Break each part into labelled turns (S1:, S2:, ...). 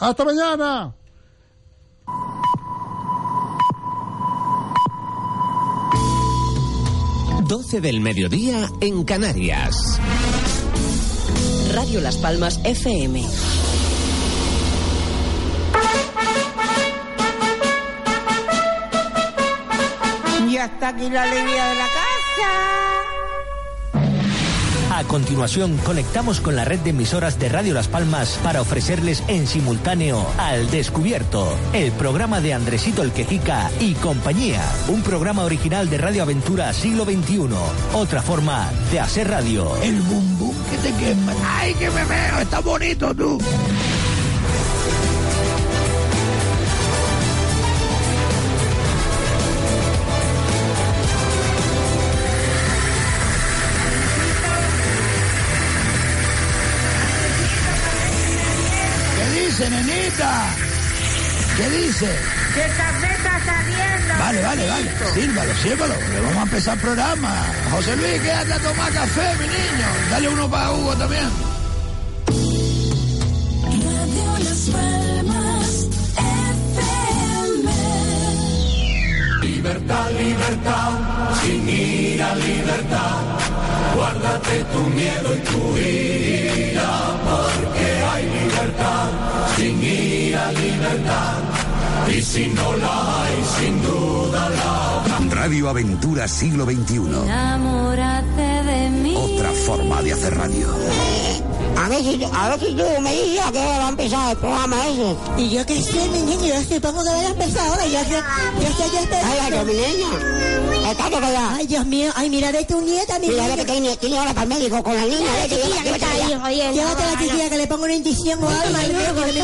S1: Hasta mañana.
S2: 12 del mediodía en Canarias.
S3: Radio Las Palmas FM.
S4: Y hasta aquí la alegría de la casa.
S5: A continuación, conectamos con la red de emisoras de Radio Las Palmas para ofrecerles en simultáneo Al Descubierto, el programa de Andresito el Quejica y compañía. Un programa original de Radio Aventura Siglo XXI. Otra forma de hacer radio.
S6: El bum que te quema. ¡Ay, que me veo! Está bonito tú. Nenita? ¿Qué dice?
S4: Que el café está saliendo.
S6: Vale, vale, vale. Sírvalo, sírvalo. Que vamos a empezar el programa. José Luis, quédate a tomar café, mi niño. Dale uno para Hugo también.
S7: Libertad, libertad, sin ira, libertad. Guárdate tu miedo y tu ira, porque hay libertad, sin ira, libertad. Y si no la hay, sin duda la.
S8: Radio Aventura Siglo XXI.
S9: Enamórate de mí.
S8: Otra forma de hacer radio.
S10: A ver si, a ver si tú me dices hora va a empezar el programa ese.
S11: Y yo qué sé, mi niño, yo supongo que voy a empezar ahora. Yo, yo, yo ya esperando.
S10: Ay, ay, mi niña. Estate callada.
S11: Ay, Dios mío. Ay, mira de tu nieta, mi
S10: Mira,
S11: niña.
S10: ve que tiene, tiene ahora para el médico con la niña.
S11: Mira,
S10: vete,
S11: chiquilla, que
S10: llévate,
S11: está
S10: llévate
S11: ahí,
S10: allá.
S11: oye, Llévate a la chiquilla que le pongo una inyección o algo. que me-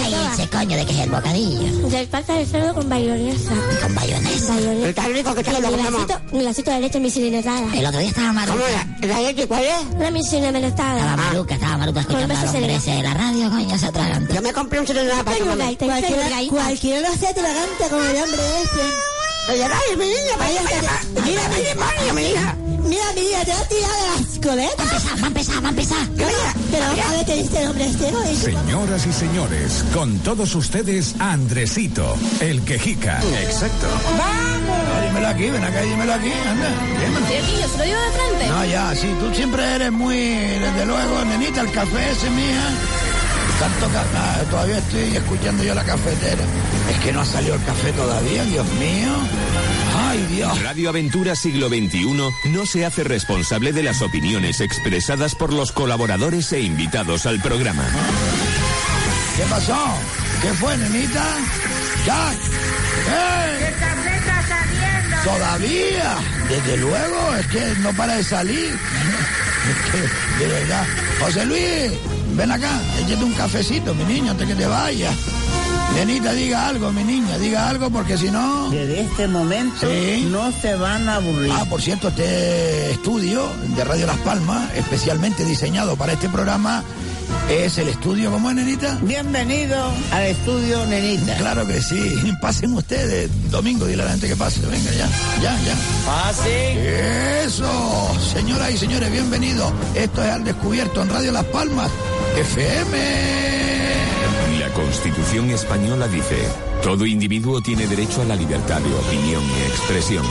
S10: Cállense, coño, de que es el bocadillo.
S9: Del pata de cerdo con bayonesa.
S10: Con bayonesa. Está rico que tiene lo
S9: Un
S10: que
S9: glacito de leche misilinetada.
S10: El otro día estaba maruca. ¿Cómo la, la leche cuál es?
S9: Una misilinetada.
S10: Maruca, estaba maruca escuchando
S9: Con
S10: a los hombres de la radio, coño, se atraganta. Yo me compré un celular para
S9: tengo
S11: Cualquiera, cualquiera lo hace atragante como el hombre ese.
S10: Oye, dale, mi niña, vaya, vaya. Mira, mi demonio, mi hija.
S11: Mira, mira, te ha tirado las coletas.
S10: Va a empezar, va a empezar, va a empezar.
S11: Pero a ver, ¿qué dice el hombre este? ¿no?
S12: Señoras y señores, con todos ustedes, Andresito, el quejica.
S8: Exacto.
S6: Ah, dímelo aquí, ven acá, dímelo aquí, anda, dímelo.
S9: Chiquillo, ¿se lo digo de frente?
S6: No, ya, sí, tú siempre eres muy, desde luego, nenita, el café ese, mía. Tanto café, todavía estoy escuchando yo la cafetera. Es que no ha salido el café todavía, Dios mío. Ay, Dios.
S2: Radio Aventura Siglo XXI no se hace responsable de las opiniones expresadas por los colaboradores e invitados al programa.
S6: ¿Qué pasó? ¿Qué fue, nenita? ¡Jack! ¡Eh! Todavía, desde luego, es que no para de salir. Es que, de verdad. José Luis, ven acá, échate un cafecito, mi niño, antes que te vayas. Nenita, diga algo, mi niña, diga algo, porque si no...
S4: Desde este momento
S6: Sí.
S4: no se van a aburrir.
S6: Ah, por cierto, este estudio de Radio Las Palmas, especialmente diseñado para este programa, es el estudio, ¿cómo es, nenita?
S4: Bienvenido al estudio Nenita.
S6: Claro que sí. Pasen ustedes. Domingo, dile a la gente que pase. Venga, ya, ya, ya.
S4: Pase.
S6: Eso, señoras y señores, bienvenidos. Esto es Al Descubierto en Radio Las Palmas, FM.
S2: La Constitución española dice, todo individuo tiene derecho a la libertad de opinión y expresión.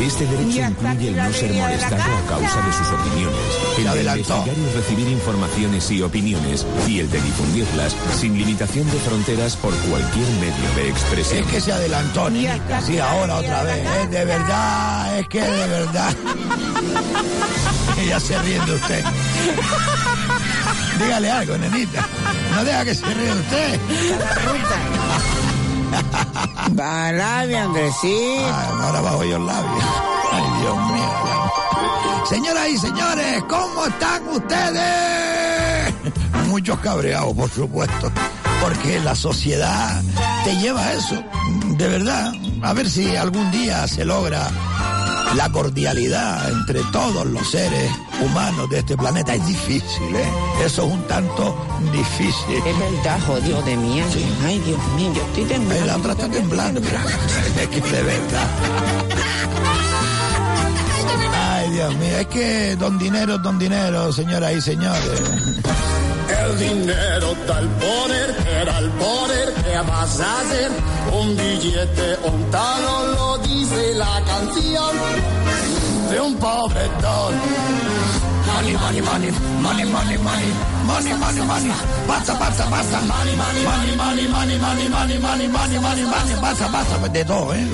S2: Este derecho incluye el no ser molestado a causa de sus opiniones, el de
S6: adelantó.
S2: investigar y recibir informaciones y opiniones, y el de difundirlas sin limitación de fronteras por cualquier medio de expresión.
S6: Es que se adelantó, niñita. Sí, ahora otra vez. Es de verdad, es que de verdad. Ella se ríe de usted. Dígale algo, nenita. No deja que se ríe de usted.
S4: Andresito.
S6: Ah, ahora bajo yo el labio. Ay, Dios mío. Señoras y señores, ¿cómo están ustedes? Muchos cabreados, por supuesto. Porque la sociedad te lleva a eso. De verdad. A ver si algún día se logra la cordialidad entre todos los seres humanos de este planeta. Es difícil, ¿eh? Eso es un tanto difícil.
S4: Es verdad, jodido de mí. Ay, Dios mío, yo estoy temblando.
S6: la otra está temblando, pero es que de verdad. Ay, Dios mío, es que don dinero, don dinero, señoras y señores.
S7: El dinero da el poder, era el poder que vas a hacer. Un billete, un talón, lo dice la canción de un pobretón.
S6: Money, money, money, money, money, money, money, money, money, basta, basta, basta, money, money, money, money, money, money, money, money, money, money, money, basta, basta, de todo, ¿eh?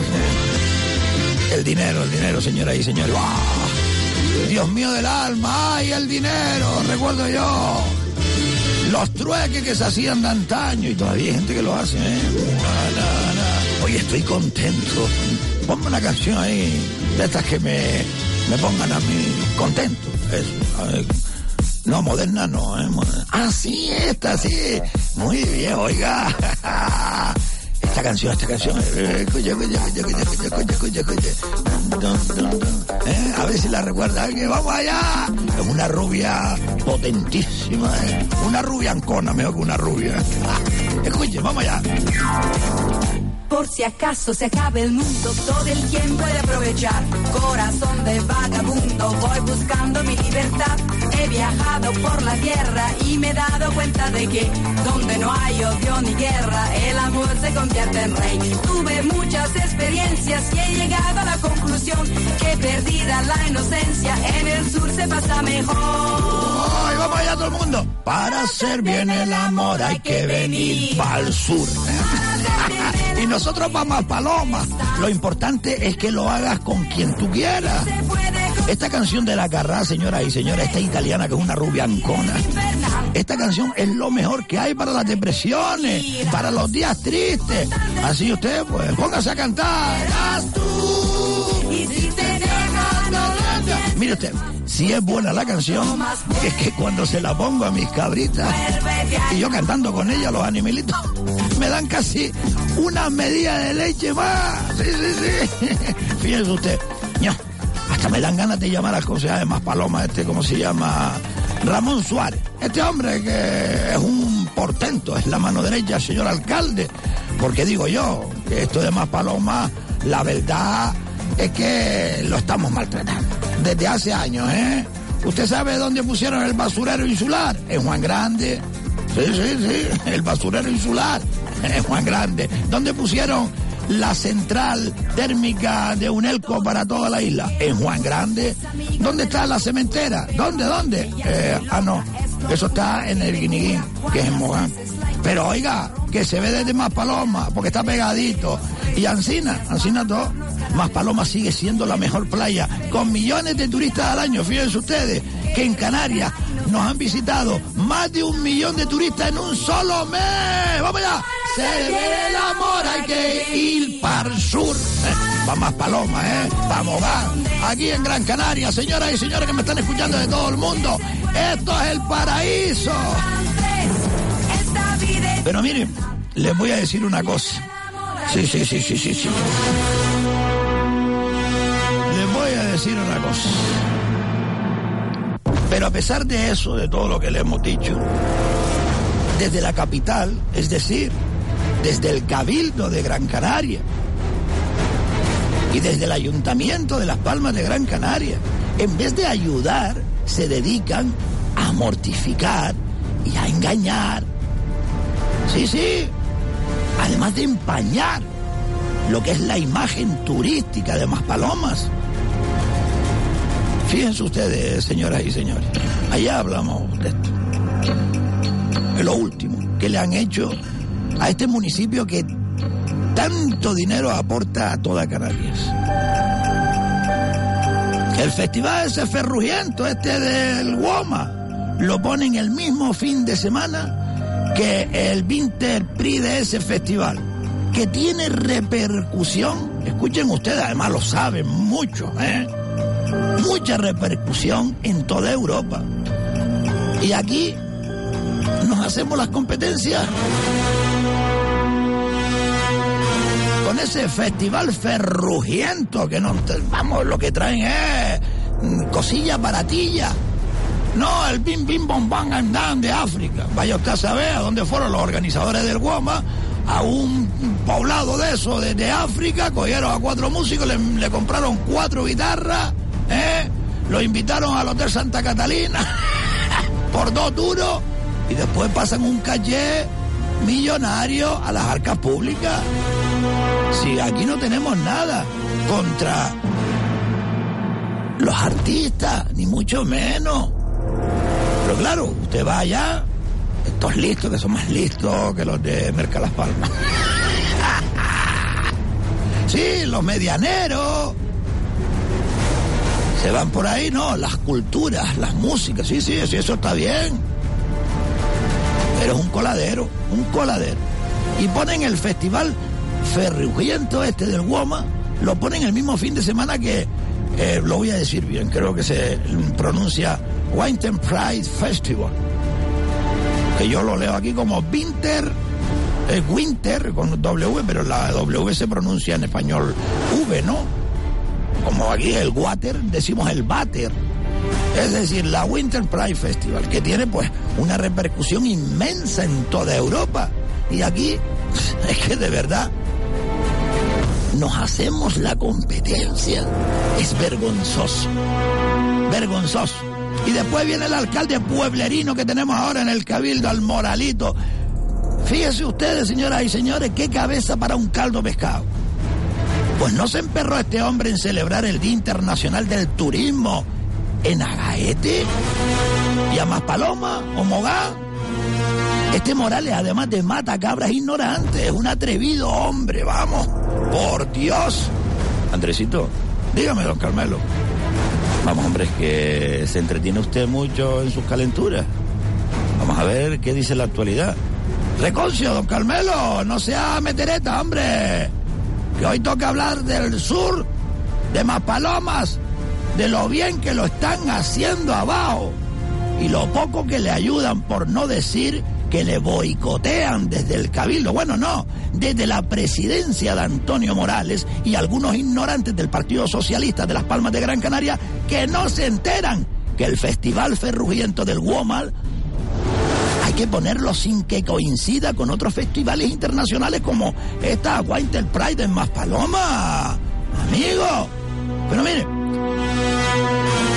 S6: El dinero, el dinero, señoras y señores. ¡Ah! Dios mío del alma, ay, el dinero, recuerdo yo. Los trueques que se hacían de antaño y todavía hay gente que lo hace, ¿eh? Na, na, na. Oye, estoy contento. Ponme una canción ahí, de estas que me, me pongan a mí contento. Eso, a ver. No, moderna no, ¿eh? Moderna. Ah, sí, esta, sí. Muy bien, oiga. Esta canción, esta canción. eh. A ver si la recuerda alguien. ¡Vamos allá! Es una rubia potentísima, ¿eh? Una rubia ancona, mejor que una rubia. Escuche, vamos allá.
S1: Por si acaso se acabe el mundo, todo el tiempo he de aprovechar. Corazón de vagabundo, voy buscando mi libertad. He viajado por la tierra y me he dado cuenta de que donde no hay odio ni guerra, el amor se convierte en rey. Tuve muchas experiencias y he llegado a la conclusión que perdida la inocencia, en el sur se pasa mejor.
S6: ¡Ay, vamos allá todo el mundo! Para hacer bien el amor hay que venir para el sur. Y nosotros vamos a Paloma. Lo importante es que lo hagas con quien tú quieras. Esta canción de la Carrá, señoras y señores, esta italiana que es una rubia ancona. Esta canción es lo mejor que hay para las depresiones, para los días tristes. Así usted, pues, póngase a cantar. Mire usted, si es buena la canción, es que cuando se la pongo a mis cabritas y yo cantando con ellas, los animalitos, me dan casi una medida de leche más. Sí, sí, sí. Fíjese usted, hasta me dan ganas de llamar al concejal de Más Paloma, este, ¿cómo se llama? Ramón Suárez. Este hombre que es un portento, es la mano derecha, señor alcalde. Porque digo yo, que esto de Más Paloma, la verdad es que lo estamos maltratando. Desde hace años, ¿eh? ¿Usted sabe dónde pusieron el basurero insular? En Juan Grande. Sí, sí, sí, el basurero insular. Juan Grande. ¿Dónde pusieron la central térmica de Unelco para toda la isla? En Juan Grande. ¿Dónde está la cementera? ¿Dónde, dónde? Eh, ah, no. Eso está en el Guiniguín, que es en Mogán. Pero oiga, que se ve desde Más Paloma, porque está pegadito. Y Ancina, Ancina todo. Más Paloma sigue siendo la mejor playa, con millones de turistas al año. Fíjense ustedes que en Canarias nos han visitado más de un millón de turistas en un solo mes. ¡Vamos allá! Se ve el amor, hay que ir para el sur. Eh, va Más Paloma, ¿eh? Vamos, va. Aquí en Gran Canaria, señoras y señores que me están escuchando de todo el mundo. Esto es el paraíso. Pero miren, les voy a decir una cosa. Sí, sí, sí, sí, sí, sí. Les voy a decir una cosa. Pero a pesar de eso, de todo lo que le hemos dicho, desde la capital, es decir, desde el Cabildo de Gran Canaria y desde el Ayuntamiento de Las Palmas de Gran Canaria, en vez de ayudar, se dedican a mortificar y a engañar. Sí, sí. Además de empañar lo que es la imagen turística de Maspalomas. Fíjense ustedes, señoras y señores, allá hablamos de esto. Es lo último que le han hecho a este municipio que tanto dinero aporta a toda Canarias. El festival ese ferrugiento, este del Guoma, lo ponen el mismo fin de semana que el Winter Prix de ese festival, que tiene repercusión, escuchen ustedes, además lo saben mucho, ¿eh? Mucha repercusión en toda Europa. Y aquí nos hacemos las competencias con ese festival ferrugiento que nos, vamos, lo que traen es mm, cosillas baratillas. No, el bim bim bom bam andan de África. Vaya usted a saber a dónde fueron los organizadores del Guama, a un poblado de eso, de, de África, cogieron a cuatro músicos, le, le compraron cuatro guitarras, ¿eh? lo invitaron al Hotel Santa Catalina por dos duros y después pasan un caché millonario a las arcas públicas. Si aquí no tenemos nada contra los artistas, ni mucho menos. Pero claro, usted va allá, estos listos que son más listos que los de Merca Las Palmas. sí, los medianeros. Se van por ahí, no, las culturas, las músicas, sí, sí, sí, eso está bien. Pero es un coladero, un coladero. Y ponen el festival ferrugiento este del Guoma, lo ponen el mismo fin de semana que, eh, lo voy a decir bien, creo que se pronuncia Winter Pride Festival. Que yo lo leo aquí como Winter, Winter con W, pero la W se pronuncia en español V, ¿no? Como aquí el water, decimos el bater. Es decir, la Winter Pride Festival, que tiene pues una repercusión inmensa en toda Europa. Y aquí es que de verdad nos hacemos la competencia. Es vergonzoso. Vergonzoso. Y después viene el alcalde pueblerino que tenemos ahora en el Cabildo, al Moralito. Fíjense ustedes, señoras y señores, qué cabeza para un caldo pescado. Pues no se emperró este hombre en celebrar el Día Internacional del Turismo en Agaete y a Maspaloma o Mogá. Este Morales, además de mata cabras ignorantes, es un atrevido hombre, vamos. Por Dios. Andresito, dígame, don Carmelo. Vamos, hombre, es que se entretiene usted mucho en sus calenturas. Vamos a ver qué dice la actualidad. Reconcio, don Carmelo, no sea metereta, hombre. Que hoy toca hablar del sur, de Maspalomas, de lo bien que lo están haciendo abajo y lo poco que le ayudan, por no decir que le boicotean desde el cabildo. Bueno, no, desde la presidencia de Antonio Morales y algunos ignorantes del Partido Socialista de las Palmas de Gran Canaria que no se enteran que el Festival Ferrugiento del Womal que ponerlo sin que coincida con otros festivales internacionales como esta Winter Pride en Maspaloma. Amigo, pero mire,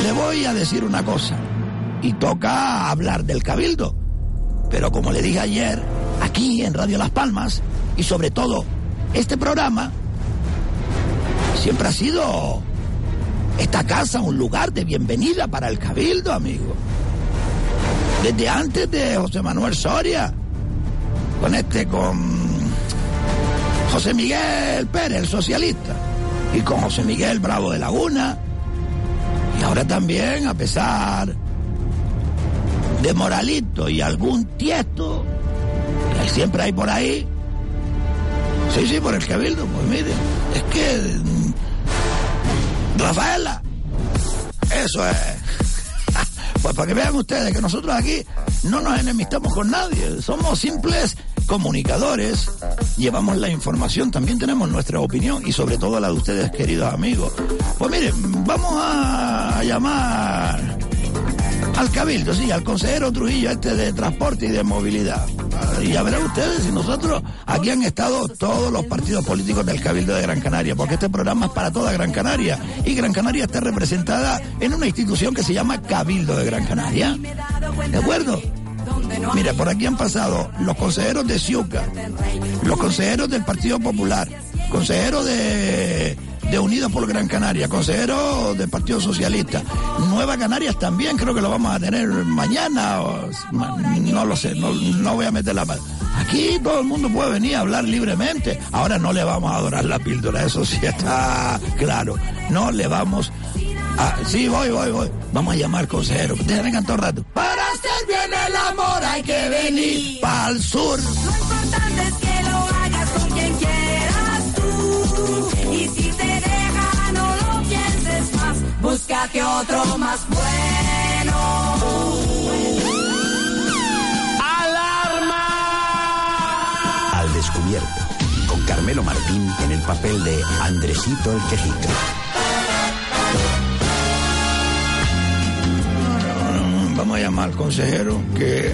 S6: le voy a decir una cosa y toca hablar del cabildo. Pero como le dije ayer, aquí en Radio Las Palmas, y sobre todo este programa, siempre ha sido esta casa un lugar de bienvenida para el cabildo, amigo. Desde antes de José Manuel Soria, con este, con José Miguel Pérez, el socialista, y con José Miguel Bravo de Laguna, y ahora también, a pesar de Moralito y algún tiesto que siempre hay por ahí. Sí, sí, por el cabildo, pues mire, es que mm, Rafaela, eso es. Pues para que vean ustedes que nosotros aquí no nos enemistamos con nadie, somos simples comunicadores, llevamos la información, también tenemos nuestra opinión y sobre todo la de ustedes, queridos amigos. Pues miren, vamos a llamar al cabildo, sí, al consejero Trujillo este de transporte y de movilidad. Y ya verán ustedes si nosotros aquí han estado todos los partidos políticos del cabildo de Gran Canaria, porque este programa es para toda Gran Canaria y Gran Canaria está representada en una institución que se llama Cabildo de Gran Canaria. ¿De acuerdo? Mira, por aquí han pasado los consejeros de Ciuca, los consejeros del Partido Popular, consejeros de de Unidos por Gran Canaria, consejero del Partido Socialista. Nueva Canarias también creo que lo vamos a tener mañana, no lo sé, no, no voy a meter la mano. Aquí todo el mundo puede venir a hablar libremente. Ahora no le vamos a adorar la píldora, eso sí está claro. No le vamos a... Sí, voy, voy, voy. Vamos a llamar consejero. Déjame cantar un rato. Para hacer bien el amor hay que venir para el sur.
S1: Lo importante es que Búscate otro más bueno.
S8: Al descubierto. Con Carmelo Martín en el papel de Andresito el Quejica.
S6: Vamos a llamar al consejero que.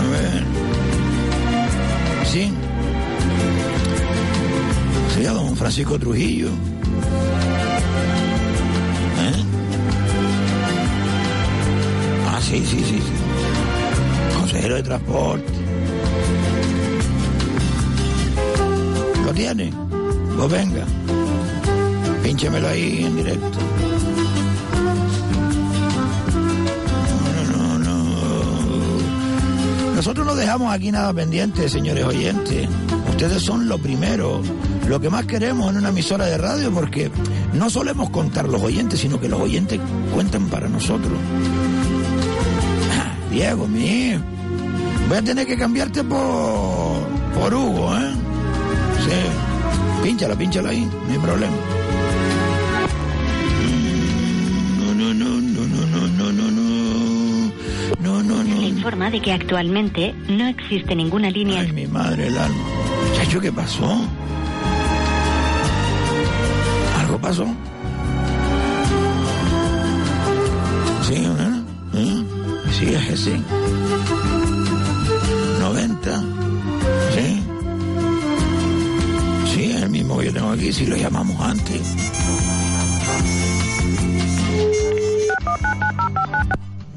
S6: A ver. Sí. Sí, a don Francisco Trujillo. Sí, sí, sí, sí. consejero de transporte. ¿Lo tiene? Pues venga. Pínchemelo ahí en directo. No, no, no. Nosotros no dejamos aquí nada pendiente, señores oyentes. Ustedes son lo primero, lo que más queremos en una emisora de radio, porque no solemos contar los oyentes, sino que los oyentes cuentan para nosotros. Diego, mi voy a tener que cambiarte por, por Hugo, ¿eh? Sí. Pínchalo, pínchalo ahí, no hay problema. No, no, no, no, no, no, no, no, no. No, no, no.
S3: Se informa de que actualmente no existe ninguna línea.
S6: Ay, mi madre, el alma. Chacho, ¿qué pasó? ¿Algo pasó? Sí, es ese. 90. Sí. Sí, es el mismo que yo tengo aquí, si lo llamamos antes.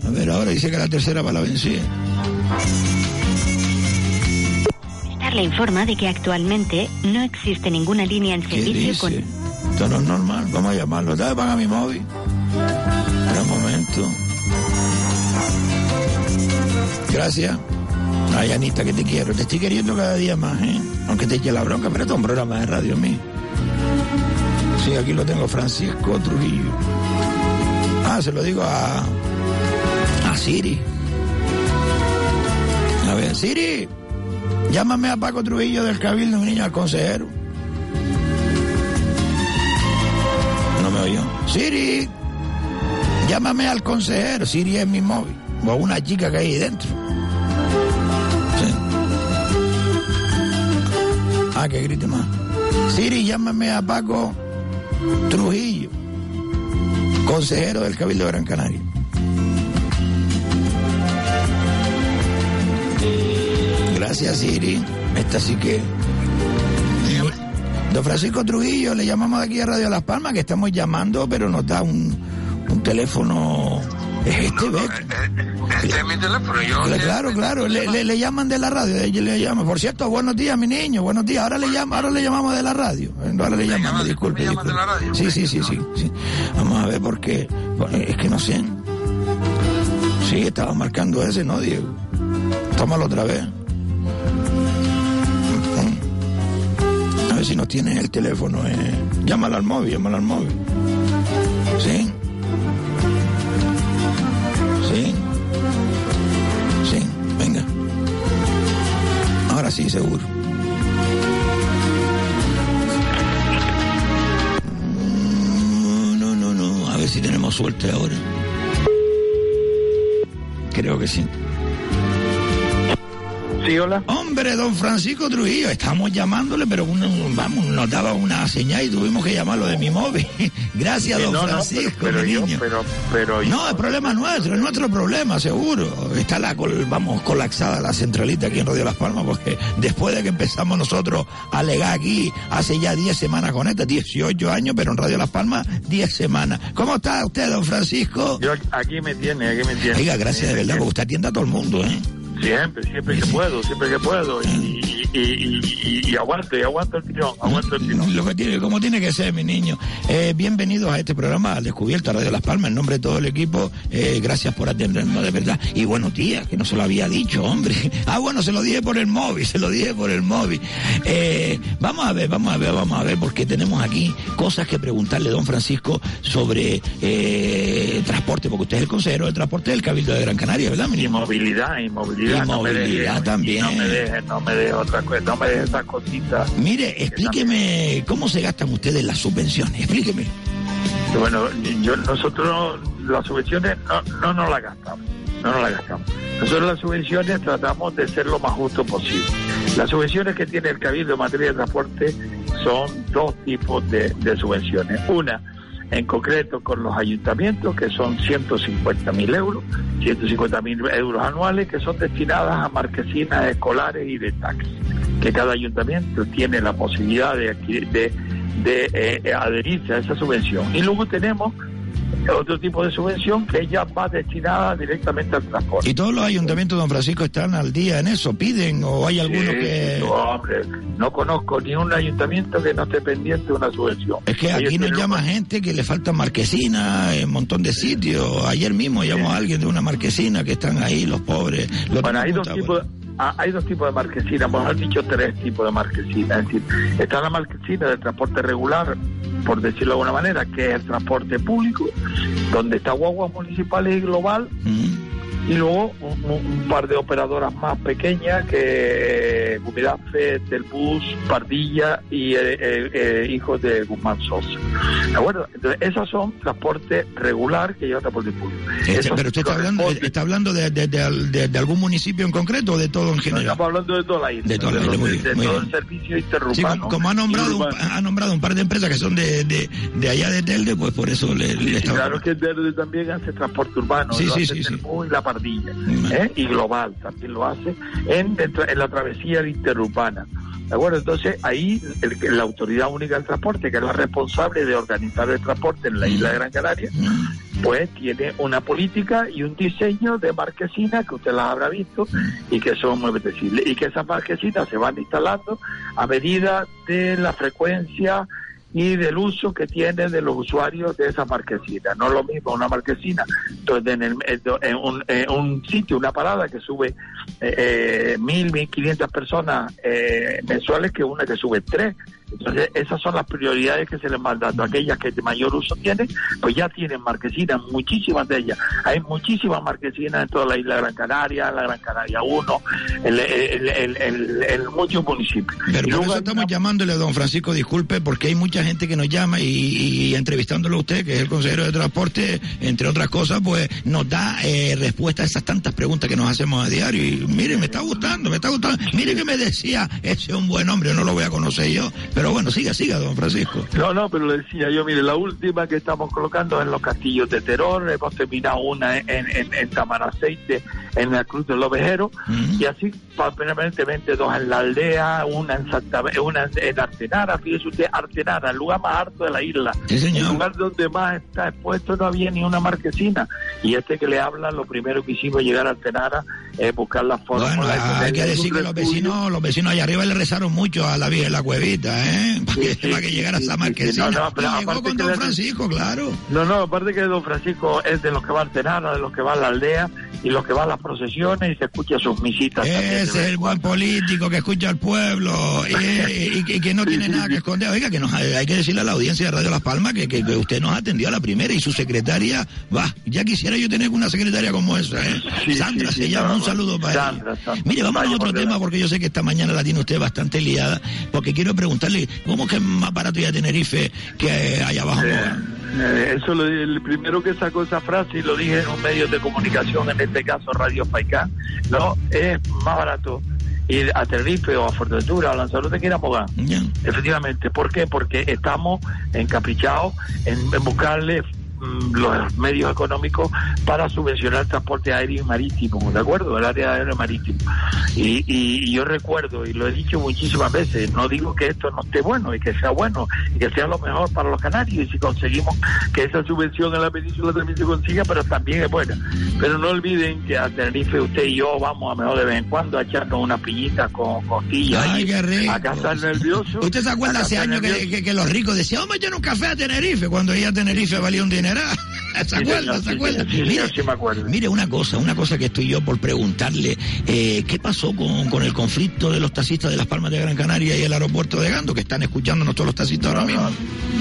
S6: A ver, ahora dice que la tercera va la vencida.
S3: Le informa de que actualmente no existe ninguna línea en
S6: ¿Qué
S3: servicio
S6: dice?
S3: con.
S6: Esto no es normal, vamos a llamarlo. Dale, paga mi móvil. Gracias. Ay, Anita, que te quiero. Te estoy queriendo cada día más, ¿eh? Aunque te eche la bronca, pero esto es un programa de radio mío. Sí, aquí lo tengo, Francisco Trujillo. Ah, se lo digo a. a Siri. A ver, Siri, llámame a Paco Trujillo del Cabildo, un niño al consejero. No me oyó. Siri, llámame al consejero. Siri es mi móvil. O a una chica que hay ahí dentro. Ah, que grite más. Siri, llámame a Paco Trujillo, consejero del Cabildo de Gran Canaria. Gracias, Siri. Esta sí que. Don Francisco Trujillo, le llamamos aquí a Radio Las Palmas, que estamos llamando, pero nos da un, un teléfono. Es este.
S13: Este es mi teléfono, yo...
S6: Claro, Claro, le, le- le llaman de la radio, de le llaman. Por cierto, buenos días, mi niño, buenos días. Ahora le ahora le llamamos de la radio. Ahora le llamamos, disculpe, disculpe. Sí, sí, sí, sí, sí. Vamos a ver por qué. Es que no sé. Sí, estaba marcando ese, ¿no, Diego? Tómalo otra vez. A ver si nos tiene el teléfono. Eh. Llámalo al móvil, llámalo al móvil. Seguro. No, no, no. A ver si tenemos suerte ahora. Creo que sí.
S13: Sí, hola.
S6: Hombre, don Francisco Trujillo, estamos llamándole, pero uno, vamos, nos daba una señal y tuvimos que llamarlo de mi móvil. Gracias, don
S13: no, no,
S6: Francisco,
S13: pero, pero
S6: mi
S13: yo,
S6: niño.
S13: pero, pero yo-
S6: No, es problema nuestro, es nuestro problema, seguro. Está la, vamos, colapsada la centralita aquí en Radio Las Palmas, porque después de que empezamos nosotros a alegar aquí, hace ya 10 semanas con esta, 18 años, pero en Radio Las Palmas, 10 semanas. ¿Cómo está usted, don Francisco?
S13: yo aquí me tiene, aquí me tiene.
S6: Oiga, gracias de verdad, porque usted atiende a todo el mundo, ¿eh?
S13: Siempre, siempre que puedo, siempre que puedo. Y, y, y, y, y aguanto el tirón, aguanto el tirón.
S6: Lo que tiene, como tiene que ser, mi niño. Eh, bienvenidos a este programa, al Descubierto, a Radio Las Palmas, en nombre de todo el equipo. eh, gracias por atendernos, de verdad. Y buenos días, que no se lo había dicho, hombre. Ah, bueno, se lo dije por el móvil, se lo dije por el móvil. Eh, vamos a ver, vamos a ver, vamos a ver, porque tenemos aquí cosas que preguntarle, don Francisco, sobre eh, transporte, porque usted es el consejero del transporte del Cabildo de Gran Canaria, ¿verdad, mi
S13: Y
S6: niño?
S13: movilidad, y movilidad.
S6: Y
S13: no me deje-
S6: también.
S13: No me deje, no me deje otra cosa, no me deje esas cositas.
S6: Mire, explíqueme cómo se gastan ustedes las subvenciones, explíqueme.
S13: Bueno, yo, nosotros las subvenciones no, no nos las gastamos, no nos las gastamos. Nosotros las subvenciones tratamos de ser lo más justo posible. Las subvenciones que tiene el Cabildo en materia de transporte son dos tipos de, de subvenciones. Una, en concreto con los ayuntamientos, que son 150 mil euros, 150 mil euros anuales, que son destinadas a marquesinas escolares y de taxis, que cada ayuntamiento tiene la posibilidad de, adquirir- de, eh, adherirse a esa subvención. Y luego tenemos otro tipo de subvención que ya va destinada directamente al transporte.
S6: ¿Y todos los ayuntamientos, don Francisco, están al día en eso? ¿Piden o hay algunos
S13: Sí,
S6: que...?
S13: No, hombre, no conozco ni un ayuntamiento que no esté pendiente de una subvención.
S6: Es que
S13: Ellos
S6: aquí nos
S13: tienen
S6: llama gente que le falta marquesina en un montón de sitios. Ayer mismo llamó a alguien de una marquesina que están ahí, los pobres.
S13: Bueno, hay dos, tipos, ah, hay dos tipos de marquesina, mejor dicho, tres tipos de marquesina. Es decir, está la marquesina del transporte regular, por decirlo de alguna manera, que es el transporte público, donde está guaguas municipales y global, y luego un, un- par de operadoras más pequeñas que eh, Gumidafe, Telbus, Pardilla y eh, eh, eh, hijos de Guzmán Sosa. ¿De acuerdo? Entonces, esas son transporte regular que lleva transporte público.
S6: Este, pero usted está hablando, está hablando de, de- de- de- algún municipio en concreto o de todo en general.
S13: Estamos hablando de toda la isla.
S6: De toda la isla, muy bien, muy
S13: todo
S6: bien.
S13: el servicio
S6: Sí,
S13: interurbano.
S6: como, como ha nombrado, un, ha nombrado un par de empresas que son de, de, de allá de Telde, pues por eso le, le estaba-
S13: claro que Verde también hace transporte urbano,
S6: Sí, sí, sí, sí.
S13: Y la ¿eh? y Global también lo hace en, dentro- en la travesía interurbana. ¿De? Entonces ahí el- la Autoridad Única del Transporte, que es la responsable de organizar el transporte en la isla de Gran Canaria, pues tiene una política y un diseño de marquesinas que usted las habrá visto y que son muy apetecibles. Y que esas marquesinas se van instalando a medida de la frecuencia y del uso que tienen de los usuarios de esa marquesina. No es lo mismo una marquesina donde en, el- en un, en un sitio, una parada que sube eh, eh, mil, mil quinientas personas eh, mensuales que una que sube tres. Entonces, esas son las prioridades que se les van dando. Aquellas que de mayor uso tienen, pues ya tienen marquesinas, muchísimas de ellas. Hay muchísimas marquesinas en toda la isla de Gran Canaria, la Gran Canaria 1, en, muchos municipios.
S6: Pero
S13: Y luego
S6: eso estamos llamándole, don Francisco, disculpe, porque hay mucha gente que nos llama y, y entrevistándolo a usted, que es el consejero de transporte, entre otras cosas, pues nos da eh, respuesta a esas tantas preguntas que nos hacemos a diario. Y mire, me está gustando, me está gustando. Mire que me decía, ese es un buen hombre, no lo voy a conocer yo. Pero bueno, siga, siga, don Francisco.
S13: No, no, pero le decía yo, mire, la última que estamos colocando es en los castillos de terror, hemos terminado una en, en, en Tamaraceite, en la Cruz del Ovejero, y así permanentemente dos en la aldea, una en Santa una en- en Artenara, fíjese usted, Artenara, el lugar más alto de la isla,
S6: Sí, señor.
S13: el lugar donde más está expuesto no había ni una marquesina, y este que le habla, lo primero que hicimos llegar a Artenara es buscar la fórmula.
S6: Bueno,
S13: de
S6: hay que decir que los vecinos, los vecinos allá arriba le rezaron mucho a la vieja de la cuevita, ¿eh? Para que, para que llegara esa marquesina.
S13: No, no, pero
S6: Y llegó
S13: aparte
S6: con
S13: que
S6: don Francisco, claro.
S13: No, no, aparte que don Francisco es de los que va a Artenara, de los que va a la aldea y los que va a las procesiones y se escucha sus misitas.
S6: Ese es el
S13: en
S6: buen político que escucha al pueblo y, y- y- y que no tiene nada que esconder. Oiga, que nos, hay que decirle a la audiencia de Radio Las Palmas que, que- que usted nos atendió a la primera y su secretaria, va, ya quisiera yo tener una secretaria como esa, ¿eh?
S13: Sí,
S6: Sandra
S13: sí,
S6: se
S13: sí,
S6: llama, un saludo para
S13: Sandra,
S6: ella.
S13: Sandra.
S6: Mire, vamos a otro tema porque yo sé que esta mañana la tiene usted bastante liada, porque quiero preguntarle, ¿cómo que es más barato ir a Tenerife que allá abajo?
S13: Eh, eso lo, el primero que sacó esa frase y lo dije en un medio de comunicación, en este caso Radio Faicán, no, es más barato ir a Tenerife o a Fuerteventura o a Lanzarote que ir a Mogán. Efectivamente, ¿por qué? Porque estamos encaprichados en, en buscarle los medios económicos para subvencionar el transporte aéreo y marítimo, ¿de acuerdo? El área aéreo y marítimo. Y, y yo recuerdo, y lo he dicho muchísimas veces, no digo que esto no esté bueno y que sea bueno y que sea lo mejor para los canarios y si conseguimos que esa subvención en la península también se consiga, pero también es buena. Pero no olviden que a Tenerife usted y yo vamos a mejor de vez en cuando a echarnos una piñita con costillas
S6: Ay,
S13: a estar nervioso.
S6: ¿Usted se acuerda
S13: a
S6: hace años que,
S13: nervioso.
S6: que- que los ricos decían, vamos a echar un café a Tenerife, cuando ya Tenerife valía un mire,
S13: señor, sí me acuerdo.
S6: mire, una cosa, una cosa que estoy yo por preguntarle, eh, ¿qué pasó con, con el conflicto de los taxistas de Las Palmas de Gran Canaria y el aeropuerto de Gando, que están escuchándonos todos los taxistas ahora mismo?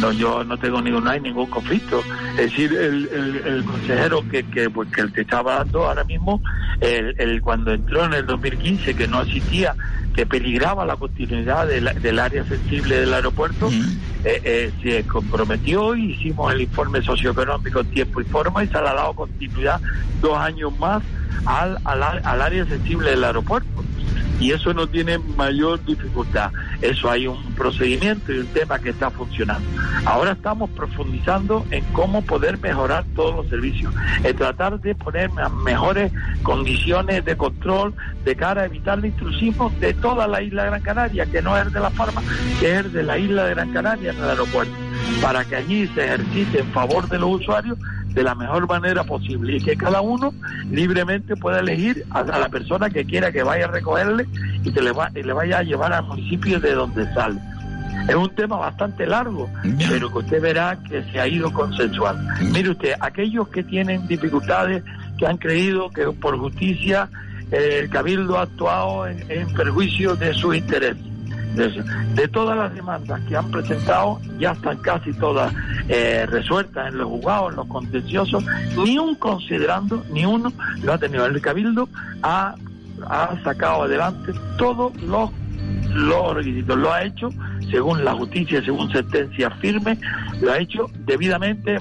S13: No, yo no tengo ningún, no hay ningún conflicto. Es decir, el, el, el consejero que, que, pues, que te estaba dando ahora mismo, el, el, cuando entró en el 2015, que no asistía, que peligraba la continuidad del, del área sensible del aeropuerto, eh, eh, se comprometió y hicimos el informe socioeconómico en tiempo y forma y se le ha dado continuidad dos años más al, al, al área sensible del aeropuerto y eso no tiene mayor dificultad. Eso hay un procedimiento y un tema que está funcionando. Ahora estamos profundizando en cómo poder mejorar todos los servicios, en tratar de poner me- mejores condiciones de control de cara a evitar el intrusismo de toda la isla de Gran Canaria, que no es de La Palma, que es de la isla de Gran Canaria en el aeropuerto. para que allí se ejercite en favor de los usuarios de la mejor manera posible y que cada uno libremente pueda elegir a, la persona que quiera que vaya a recogerle y que le, va, y le vaya a llevar al municipio de donde sale. Es un tema bastante largo, pero que usted verá que se ha ido consensuando. Mire usted, aquellos que tienen dificultades, que han creído que por justicia el Cabildo ha actuado en, perjuicio de sus intereses. De todas las demandas que han presentado, ya están casi todas eh, resueltas en los juzgados, en los contenciosos, ni un considerando, ni uno lo ha tenido. El Cabildo ha, ha sacado adelante todos los, los requisitos, lo ha hecho según la justicia, según sentencia firme, lo ha hecho debidamente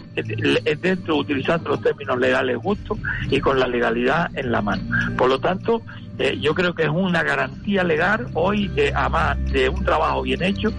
S13: dentro, utilizando los términos legales justos y con la legalidad en la mano. Por lo tanto, eh, yo creo que es una garantía legal hoy, eh, además de un trabajo bien hecho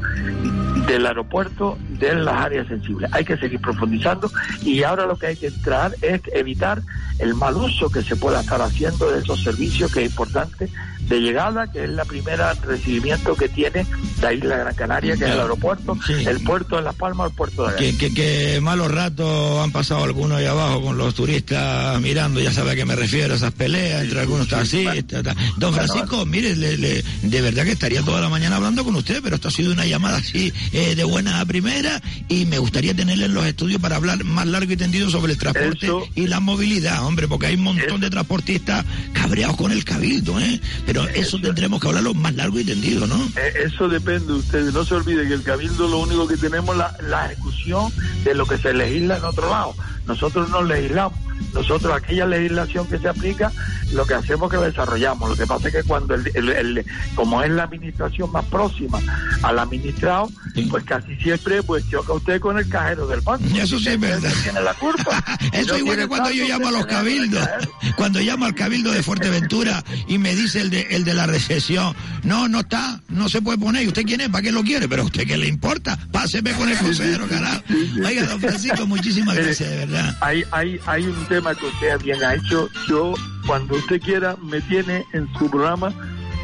S13: del aeropuerto de las áreas sensibles. Hay que seguir profundizando y ahora lo que hay que entrar es evitar el mal uso que se pueda estar haciendo de esos servicios que es importante de llegada, que es la primera recibimiento que tiene la isla de Gran Canaria, que es el aeropuerto,
S6: Sí.
S13: el puerto de Las Palmas, el puerto de
S6: Que, que, que malos ratos han pasado algunos ahí abajo con los turistas mirando, ya sabe a qué me refiero, esas peleas entre algunos taxistas. Don Francisco, mire, le- le- de verdad que estaría toda la mañana hablando con usted, pero esto ha sido una llamada así eh, de buena a primera y me gustaría tenerle en los estudios para hablar más largo y tendido sobre el transporte
S13: Eso-
S6: y la movilidad, hombre, porque hay un montón de transportistas cabreados con el cabildo, ¿eh? Pero eso tendremos que hablarlo más largo y tendido, ¿no?
S13: Eh, Eso depende de ustedes. No se olvide que el Cabildo lo único que tenemos es la, la ejecución de lo que se legisla en otro lado. Nosotros no legislamos. Nosotros aquella legislación que se aplica, lo que hacemos es que desarrollamos. Lo que pasa es que cuando, el, el- el- como es la administración más próxima al administrado, pues casi siempre pues choca usted con el cajero del banco.
S6: Eso sí es verdad.
S13: Tiene la culpa.
S6: Eso
S13: No
S6: igual que cuando yo llamo a los cabildos, cuando llamo al cabildo de Fuerteventura y me dice el de, el de la recesión, no, no está, no se puede poner, ¿y usted quién es? ¿Para qué lo quiere? Pero a usted qué le importa, páseme con el consejero, carajo. Oiga, don Francisco, muchísimas
S13: Mire,
S6: gracias, de verdad.
S13: Hay, hay, hay un tema que usted bien ha hecho. Yo, cuando usted quiera, me tiene en su programa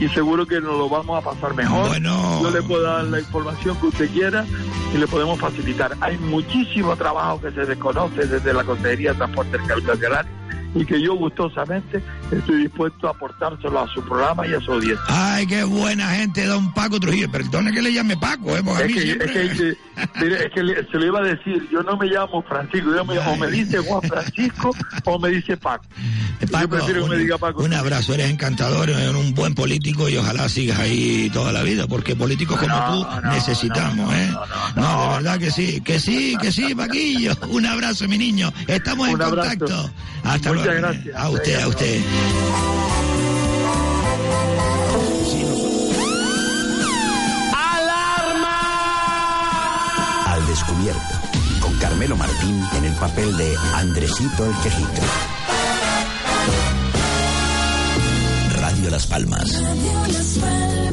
S13: y seguro que nos lo vamos a pasar mejor.
S6: Bueno.
S13: Yo le puedo dar la información que usted quiera y le podemos facilitar. Hay muchísimo trabajo que se desconoce desde la Consejería de Transporte Agrario y que yo gustosamente estoy dispuesto a aportárselo a su programa y a su audiencia.
S6: Ay, qué buena gente, don Paco Trujillo. Perdone que le llame Paco, ¿eh? Porque a
S13: Es
S6: mí
S13: que,
S6: siempre...
S13: es que, que- mire, es que le- se lo iba a decir, yo no me llamo Francisco, yo me- o me dice Juan Francisco o me dice Paco.
S6: Paco,
S13: yo prefiero que
S6: un,
S13: me diga Paco.
S6: un abrazo, eres encantador, eres un buen político y ojalá sigas ahí toda la vida, porque políticos como tú necesitamos, ¿eh? No, de verdad que sí, que sí, que sí, Paquillo. Un abrazo, mi niño. Estamos en contacto. Hasta
S13: Muchas gracias.
S6: A usted, a usted.
S8: Al descubierto, con Carmelo Martín en el papel de Andresito el Quejito.
S5: Radio Las Palmas. La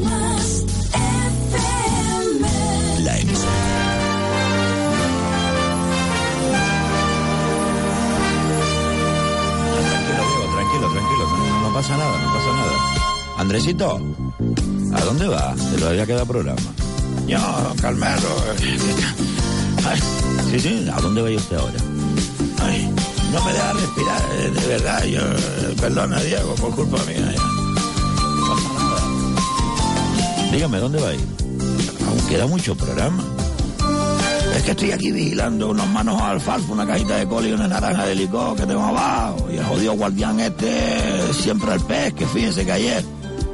S6: pasa nada, no pasa nada. Andresito, ¿a dónde va? Te lo había quedado programa. Yo, Carmelo. Ay, sí, sí, ¿a dónde va usted ahora? Ay, no me deja respirar, eh, de verdad, yo, eh, perdona, Diego, por culpa mía. ya. No pasa nada. Dígame, ¿dónde va a ir? Aún queda mucho programa. Es que estoy aquí vigilando unos manos alfalfa, una cajita de col y una naranja de licor que tengo abajo. Y el jodido guardián este siempre al pez, que fíjense que ayer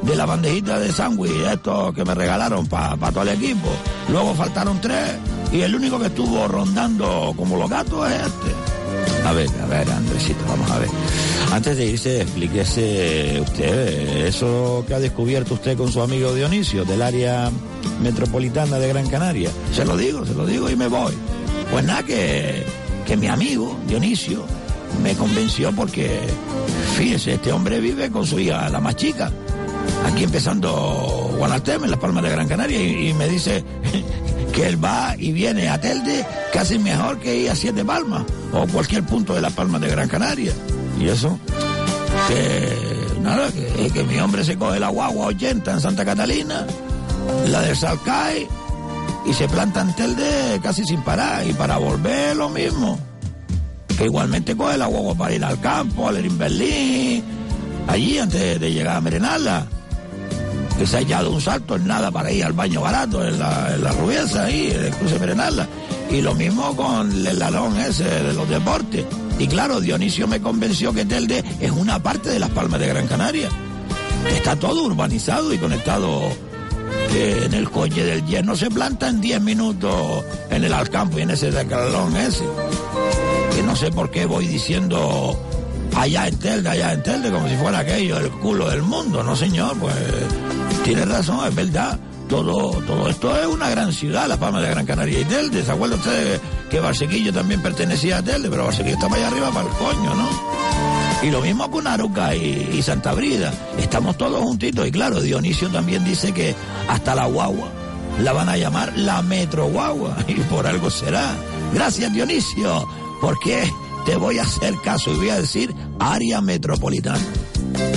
S6: de la bandejita de sándwich, estos que me regalaron para todo el equipo, luego faltaron tres y el único que estuvo rondando como los gatos es este. A ver, a ver, Andresito, vamos a ver. Antes de irse, explíquese usted eso que ha descubierto usted con su amigo Dionisio del área metropolitana de Gran Canaria. Se lo digo, se lo digo y me voy. Pues nada, que, que mi amigo Dionisio me convenció porque, fíjese, este hombre vive con su hija, la más chica, aquí empezando Guanalteme, en las Palmas de Gran Canaria, y, y me dice que él va y viene a Telde casi mejor que ir a Siete Palmas o cualquier punto de las Palmas de Gran Canaria. Y eso, que nada, que, que mi hombre se coge la guagua 80 en Santa Catalina, la del Salcay y se planta en Telde casi sin parar y para volver lo mismo. Que igualmente coge la guagua para ir al campo, al ir en Berlín, allí antes de llegar a Merenalda. Que se ha echado un salto en nada para ir al baño barato en la, en la ahí, en el cruce Merenalda. Y lo mismo con el lalón ese de los deportes. Y claro, Dionisio me convenció que Telde es una parte de las Palmas de Gran Canaria. Está todo urbanizado y conectado. En el coche del yerno se planta en 10 minutos en el Alcampo y en ese decalón ese. Que no sé por qué voy diciendo allá en Telde, allá en Telde, como si fuera aquello el culo del mundo. No, señor, pues tiene razón, es verdad. Todo, todo esto es una gran ciudad, la Palma de Gran Canaria y Telde. ¿Se acuerdan ustedes que Barsequillo también pertenecía a Telde? Pero Barsequillo estaba allá arriba para el coño, ¿no? Y lo mismo con Aruca y, y Santa Brida. Estamos todos juntitos. Y claro, Dionisio también dice que hasta la guagua la van a llamar la Metro Guagua. Y por algo será. Gracias, Dionisio. Porque te voy a hacer caso y voy a decir área metropolitana.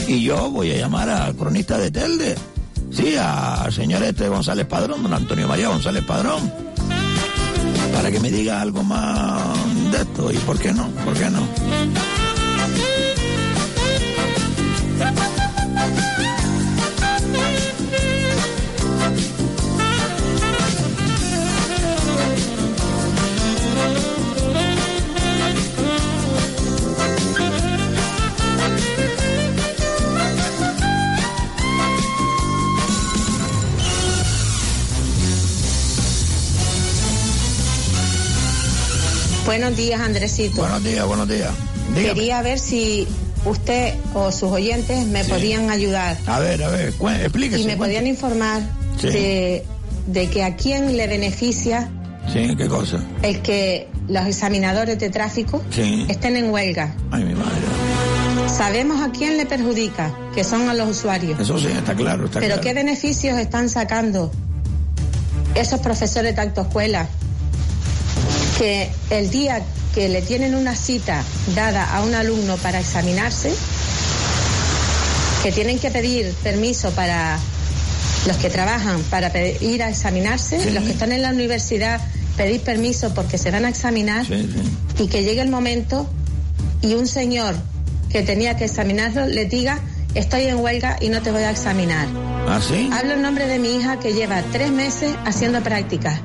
S6: Y yo voy a llamar al cronista de Telde. Sí, al señor este González Padrón, don Antonio María González Padrón. Para que me diga algo más de esto. ¿Y por qué no? ¿Por qué no?
S14: Buenos días, Andresito.
S6: Buenos días, buenos días. Dígame.
S14: Quería ver si usted o sus oyentes me
S6: Sí.
S14: podían ayudar
S6: A ver, a ver, explíquese.
S14: y me podían informar
S6: Sí.
S14: de, de que a quién le beneficia
S6: Sí, ¿qué cosa?
S14: el que los examinadores de tráfico
S6: Sí.
S14: estén en huelga.
S6: Ay, mi madre.
S14: Sabemos a quién le perjudica, que son a los usuarios.
S6: Eso sí, está claro, está
S14: Pero
S6: claro.
S14: ¿qué beneficios están sacando esos profesores de autoescuela que el día que le tienen una cita dada a un alumno para examinarse, que tienen que pedir permiso para los que trabajan para ir a examinarse, los que están en la universidad pedir permiso porque se van a examinar y que llegue el momento y un señor que tenía que examinarlo le diga estoy en huelga y no te voy a examinar.
S6: ¿Ah?
S14: Hablo en nombre de mi hija que lleva tres meses haciendo prácticas.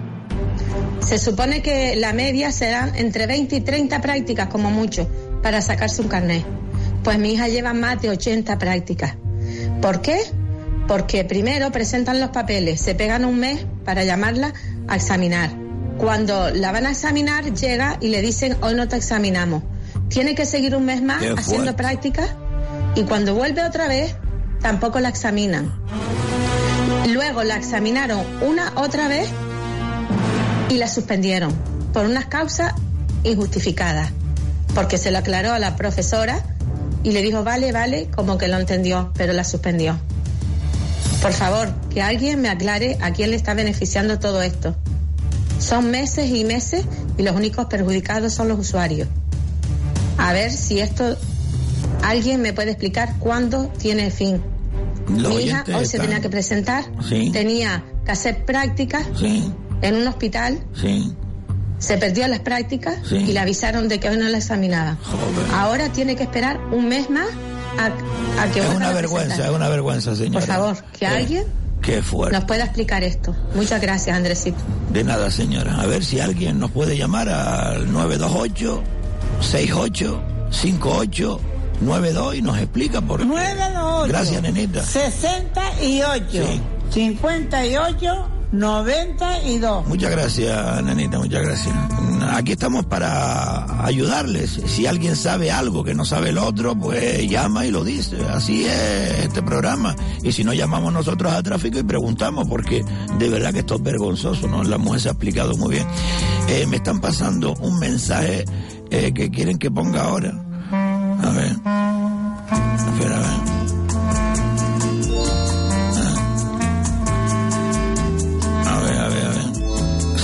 S14: Se supone que la media serán entre 20 y 30 prácticas como mucho para sacarse un carnet. Pues mi hija lleva más de 80 prácticas. ¿Por qué? Porque primero presentan los papeles, se pegan un mes para llamarla a examinar. Cuando la van a examinar llega y le dicen hoy no te examinamos. Tiene que seguir un mes más
S15: Qué
S14: haciendo
S15: fuerte.
S14: prácticas y cuando vuelve otra vez tampoco la examinan. Luego la examinaron una otra vez y la suspendieron por unas causas injustificadas, porque se lo aclaró a la profesora y le dijo, vale, vale, como que lo entendió, pero la suspendió. Por favor, que alguien me aclare a quién le está beneficiando todo esto. Son meses y meses y los únicos perjudicados son los usuarios. A ver si esto alguien me puede explicar cuándo tiene fin.
S6: Los
S14: Mi hija hoy se tenía que presentar,
S6: Sí.
S14: tenía que hacer prácticas
S6: Sí,
S14: en un hospital,
S6: sí.
S14: se perdió las prácticas
S6: Sí.
S14: y le avisaron de que hoy no la examinaban. Ahora tiene que esperar un mes más a, a que
S6: Es una
S14: a
S6: vergüenza, es una vergüenza, señora.
S14: Por favor, que
S6: Eh,
S14: alguien
S6: Qué fuerte.
S14: nos pueda explicar esto. Muchas gracias, Andresito.
S6: De nada, señora. A ver si alguien nos puede llamar al 928 68 58 92 y nos explica por qué.
S11: 928.
S6: Gracias, nenita.
S11: 68. 58. 92.
S6: Muchas gracias, nenita, muchas gracias. Aquí estamos para ayudarles. Si alguien sabe algo que no sabe el otro, pues llama y lo dice. Así es este programa. Y si no, llamamos nosotros a tráfico y preguntamos, porque de verdad que esto es vergonzoso, ¿no? La mujer se ha explicado muy bien. Eh, me están pasando un mensaje eh, que quieren que ponga ahora. A ver. Espera, a ver.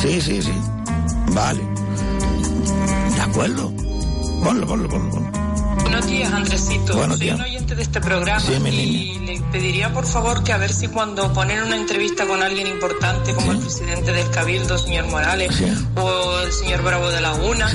S6: Sí, sí, sí. Vale. De acuerdo. Ponlo, ponlo, ponlo. ponlo.
S16: Buenos días, Andresito.
S6: Buenos
S16: Soy
S6: días.
S16: un oyente
S15: de este programa
S6: Sí,
S15: y le pediría por favor que a ver si cuando ponen una entrevista con alguien importante como el presidente del Cabildo, señor Morales, o el señor Bravo de Laguna,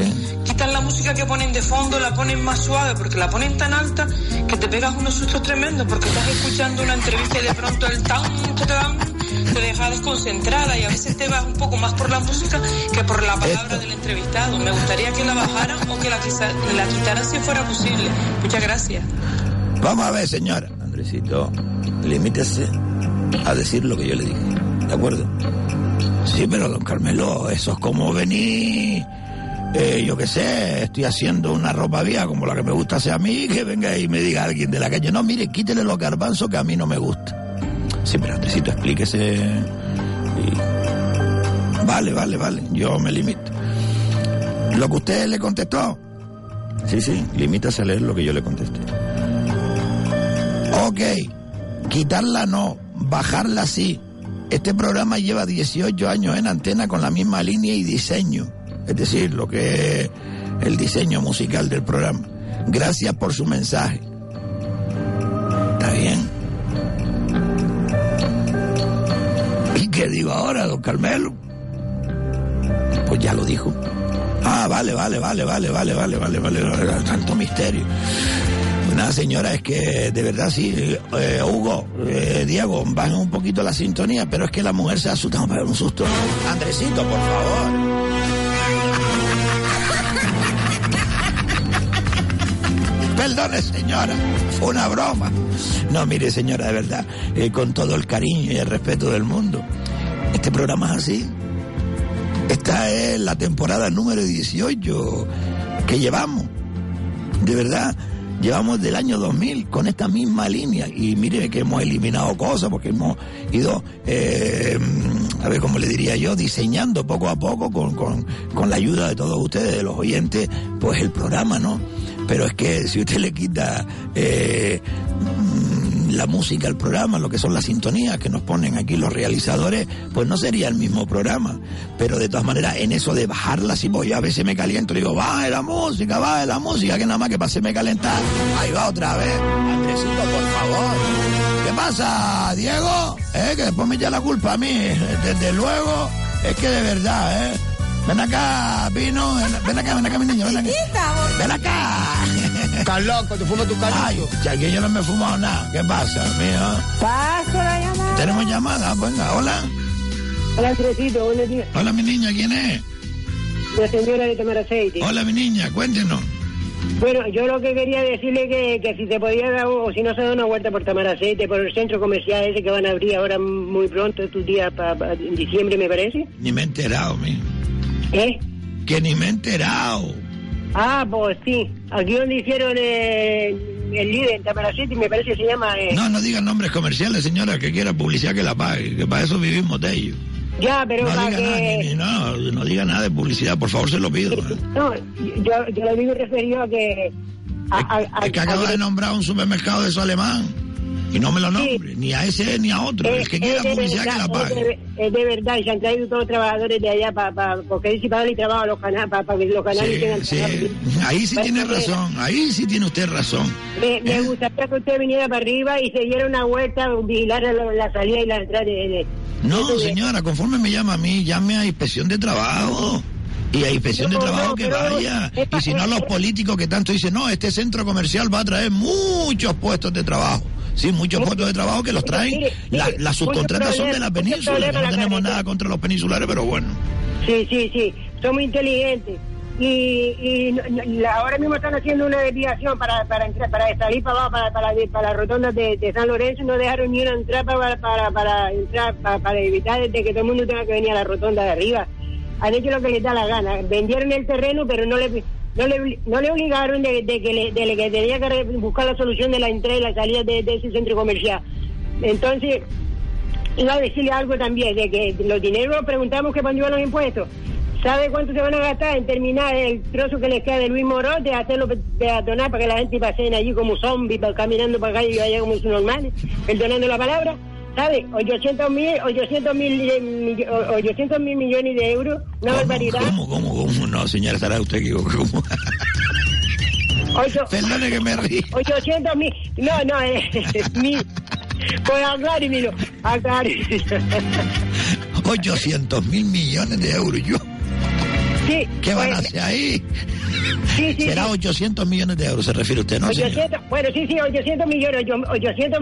S15: quitan la música que ponen de fondo, la ponen más suave porque la ponen tan alta que te pegas unos sustos tremendos porque estás escuchando una entrevista y de pronto el tan, tan, te deja desconcentrada y a veces te vas un poco más por la música que por la palabra del entrevistado. Me gustaría que la bajaran o que la, la quitaran si fuera posible. Muchas gracias.
S6: Vamos a ver, señora. Andresito, limítese a decir lo que yo le dije. ¿De acuerdo? Sí, pero don Carmelo, eso es como venir. eh, yo qué sé, estoy haciendo una ropa vieja como la que me gusta hacer a mí, que venga y me diga alguien de la calle, no, mire, quítele los garbanzos que a mí no me gusta. Sí, pero Andresito, explíquese. y- Vale, vale, vale, yo me limito. Lo que usted le contestó. Sí, sí, limítase a leer lo que yo le contesté. Ok, quitarla no, bajarla sí. Este programa lleva 18 años en antena con la misma línea y diseño, es decir, lo que es el diseño musical del programa. Gracias por su mensaje. Digo ahora, don Carmelo? Pues ya lo dijo. Ah, vale, vale, vale, vale, vale, vale, vale, vale, tanto misterio. Pues nada, señora, es que de verdad sí, eh, Hugo, eh, Diego, bajen un poquito la sintonía, pero es que la mujer se para un susto. Andresito, por favor. Perdone, señora, fue una broma. No, mire, señora, de verdad, eh, con todo el cariño y el respeto del mundo, este programa es así. Esta es la temporada número 18 que llevamos. De verdad, llevamos del año 2000 con esta misma línea. Y mire que hemos eliminado cosas porque hemos ido, eh, a ver cómo le diría yo, diseñando poco a poco con, con, con la ayuda de todos ustedes, de los oyentes, pues el programa, ¿no? Pero es que si usted le quita eh, la música al programa, lo que son las sintonías que nos ponen aquí los realizadores, pues no sería el mismo programa. Pero de todas maneras, en eso de bajarla, si voy a veces me caliento, digo, baje la música, baje la música, que nada más que para hacerme calentar. Ahí va otra vez. Andresito, por favor. ¿Qué pasa, Diego? ¿Eh? Que después me echa la culpa a mí. Desde luego, es que de verdad, ¿eh? Ven acá, ven, ven acá, ven acá, mi niño, ven acá. Ven acá.
S16: Estás loco, te fumas tu
S6: Ay, ya que yo no me he fumado nada. ¿Qué pasa, mío?
S10: Paso la llamada.
S6: Tenemos llamada, venga, hola.
S10: Hola, Andresito, buenos días.
S6: Hola, mi niña, ¿quién es?
S10: La señora de tomar aceite.
S6: Hola, mi niña, cuéntenos.
S10: Bueno, yo lo que quería decirle que, que si se podía dar, o si no se da una vuelta por tomar aceite, por el centro comercial ese que van a abrir ahora muy pronto, estos días, pa- pa- en diciembre me parece.
S6: Ni me he enterado, mi.
S10: ¿Eh?
S6: Que ni me he enterado.
S10: Ah, pues sí. Aquí donde hicieron eh, el líder en Tamaracete, me parece que se llama... eh,
S6: No, no digan nombres comerciales, señora, que quiera publicidad que la pague, que para eso vivimos de ello.
S10: Ya, pero
S6: No
S10: para
S6: diga nada,
S10: que...
S6: ni- ni- no, no diga nada de publicidad, por favor, se lo pido. ¿eh?
S10: No, yo, yo lo digo referido a que... A, a- a-
S6: Es que acaba de nombrar un supermercado de eso alemán. Y no me lo nombre, ni a ese ni a otro.
S10: Es-
S6: el que quiera publicidad que la
S10: verdad,
S6: pague.
S10: Es de, verdad, y se han traído todos los trabajadores de allá para, para, porque dice para darle trabajo a los canales, para, para que los canales tengan
S6: Sí, ahí sí
S10: Bueno,
S6: tiene
S10: pues,
S6: razón, ahí sí tiene usted razón.
S10: Me, me gustaría que usted viniera para arriba y se diera una vuelta, vigilar la, la salida y la entrada de... de-
S6: No, señora, conforme me llama a mí, llame a inspección de trabajo. Y a inspección de trabajo que vaya. Y si no, los políticos que tanto dicen, no, este centro comercial va a traer muchos puestos de trabajo. Sí, muchos puestos de trabajo que los traen. La- las subcontratas son de la península. No tenemos nada contra los peninsulares, pero bueno.
S10: Sí, sí, sí, somos inteligentes. Y, y ahora mismo están haciendo una desviación para, para entrar, para salir para abajo, para, para, para la rotonda de, de San Lorenzo, no dejaron ni una entrada para, para, para entrar, para, para evitar de que todo el mundo tenga que venir a la rotonda de arriba. Han hecho lo que les da la gana. Vendieron el terreno, pero no le no le, no le obligaron de, que le, de que tenía que buscar la solución de la entrada y la salida de, ese centro comercial. Entonces, iba a decirle algo también, de que los dineros preguntamos que cuándo iban los impuestos. ¿Sabe cuánto se van a gastar en terminar el trozo que les queda de Luis Morón, de hacerlo pe- peatonal para que la gente pase allí como zombies, caminando para acá y allá como sus normales, perdonando la palabra? ¿Sabe? 800 mil, 800 mil, eh, mill- o- 800 mil millones de euros, una barbaridad.
S6: ¿Cómo, cómo, cómo? No, señora, estará usted equivocado. ¿Cómo? Perdone que me ríe.
S10: 800 mil. No, no, eh, mil. Pues aclárimelo, aclárimelo.
S6: 800 mil millones de euros. Yo,
S10: Sí.
S6: ¿Qué van a
S10: pues,
S6: hacer ahí?
S10: Sí, sí,
S6: Será
S10: sí.
S6: 800 millones de euros, se refiere usted, ¿no? señor?
S10: 800, bueno, sí, sí, 800 millones, ocho- 800,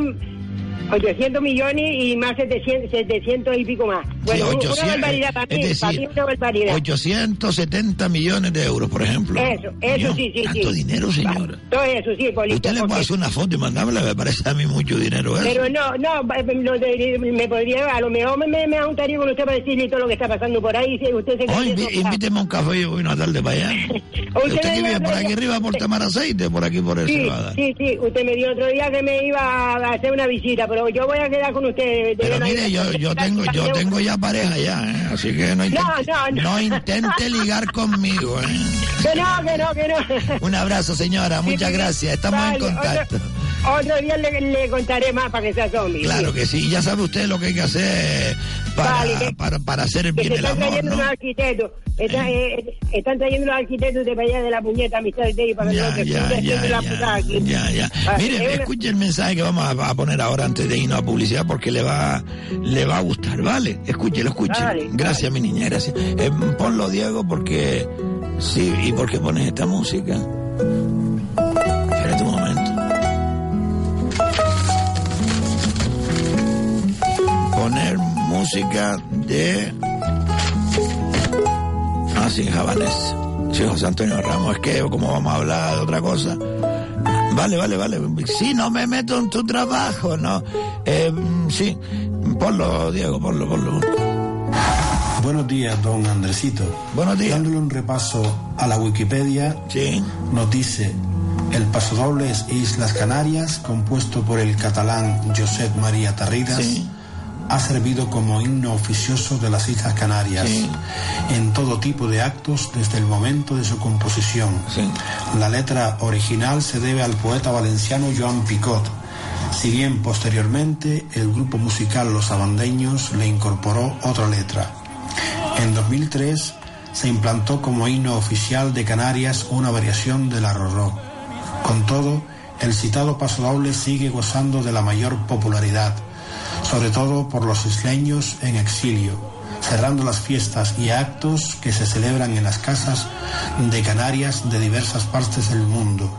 S10: 800 millones y más 700, 700 y pico más. Bueno,
S6: Sí,
S10: un-
S6: 800,
S10: una barbaridad para mí,
S6: es
S10: para mí
S6: decir,
S10: una barbaridad.
S6: 870 millones de euros, por ejemplo.
S10: Eso, eso sí, sí,
S6: Tanto
S10: sí.
S6: dinero, señora.
S10: Todo eso, sí, Polito.
S6: Usted le puede hacer una foto y mandármela, me parece a mí mucho dinero eso.
S10: Pero no, no, me podría, a lo mejor me, me, me juntaría con usted para decirle todo lo que está pasando por ahí, si usted se eso,
S6: invíteme a un café y voy una tarde para allá.
S10: Usted
S6: ¿Usted que vive por aquí arriba por Tamar Aceite? Por aquí por el
S10: Sí,
S6: Cebada.
S10: sí, sí, usted me dio otro día que me iba a hacer una visita, pero yo voy a quedar con usted. de
S6: Pero mire, yo, yo tengo yo tengo ya pareja ya, ¿eh? así que no intente,
S10: No, no, no.
S6: intente ligar conmigo. ¿eh?
S10: Que no, que no, que no.
S6: Un abrazo, señora, muchas gracias, estamos
S10: vale,
S6: en contacto.
S10: Otro, otro día le, le contaré más para que sea zombie.
S6: Claro que sí, ya sabe usted lo que hay que hacer para,
S10: Vale, que-
S6: para, para hacer
S10: Que
S6: bien
S10: se
S6: el
S10: están
S6: amor,
S10: trayendo
S6: ¿no?
S10: unos arquitectos. Están, eh, están trayendo unos arquitectos de allá de la puñeta amistad de ahí para que
S6: Ya,
S10: se
S6: ya, ya,
S10: la
S6: ya,
S10: putada aquí.
S6: ya, ya.
S10: Ah,
S6: Mire,
S10: es una-
S6: escuche el mensaje que vamos a, a poner ahora antes de irnos a publicidad porque le va, le va a gustar, ¿vale? Escúchelo, escúchelo.
S10: Vale,
S6: gracias, mi niña, gracias. Eh, ponlo, Diego, porque... Sí, ¿y por qué pones esta música? Espérate un momento. Poner música de... Ah, sí, javanés. Sí, José Antonio Ramos, es que como vamos a hablar de otra cosa. Vale, vale, vale. Sí, no me meto en tu trabajo, ¿no? Eh, sí, ponlo, Diego, ponlo, ponlo.
S17: Buenos días, don Andresito.
S6: Buenos días.
S17: Dándole un repaso a la Wikipedia, nos dice, el pasodoble es Islas Canarias, compuesto por el catalán Josep María Tarridas, ha servido como himno oficioso de las Islas Canarias en todo tipo de actos desde el momento de su composición. La letra original se debe al poeta valenciano Joan Picot, si bien posteriormente el grupo musical Los Abandeños le incorporó otra letra. En 2003 se implantó como himno oficial de Canarias una variación del arrorró. Con todo, el citado pasodoble sigue gozando de la mayor popularidad, sobre todo por los isleños en exilio, cerrando las fiestas y actos que se celebran en las casas de Canarias de diversas partes del mundo.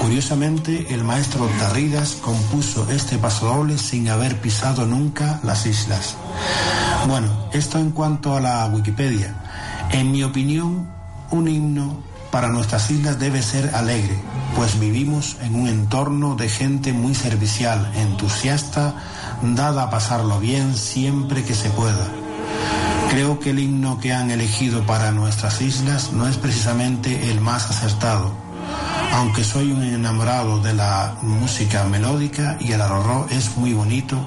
S17: Curiosamente, el maestro Tarridas compuso este pasodoble sin haber pisado nunca las islas. Bueno, esto en cuanto a la Wikipedia. En mi opinión, un himno para nuestras islas debe ser alegre, pues vivimos en un entorno de gente muy servicial, entusiasta, dada a pasarlo bien siempre que se pueda. Creo que el himno que han elegido para nuestras islas no es precisamente el más acertado. Aunque soy un enamorado de la música melódica y el arrorró es muy bonito,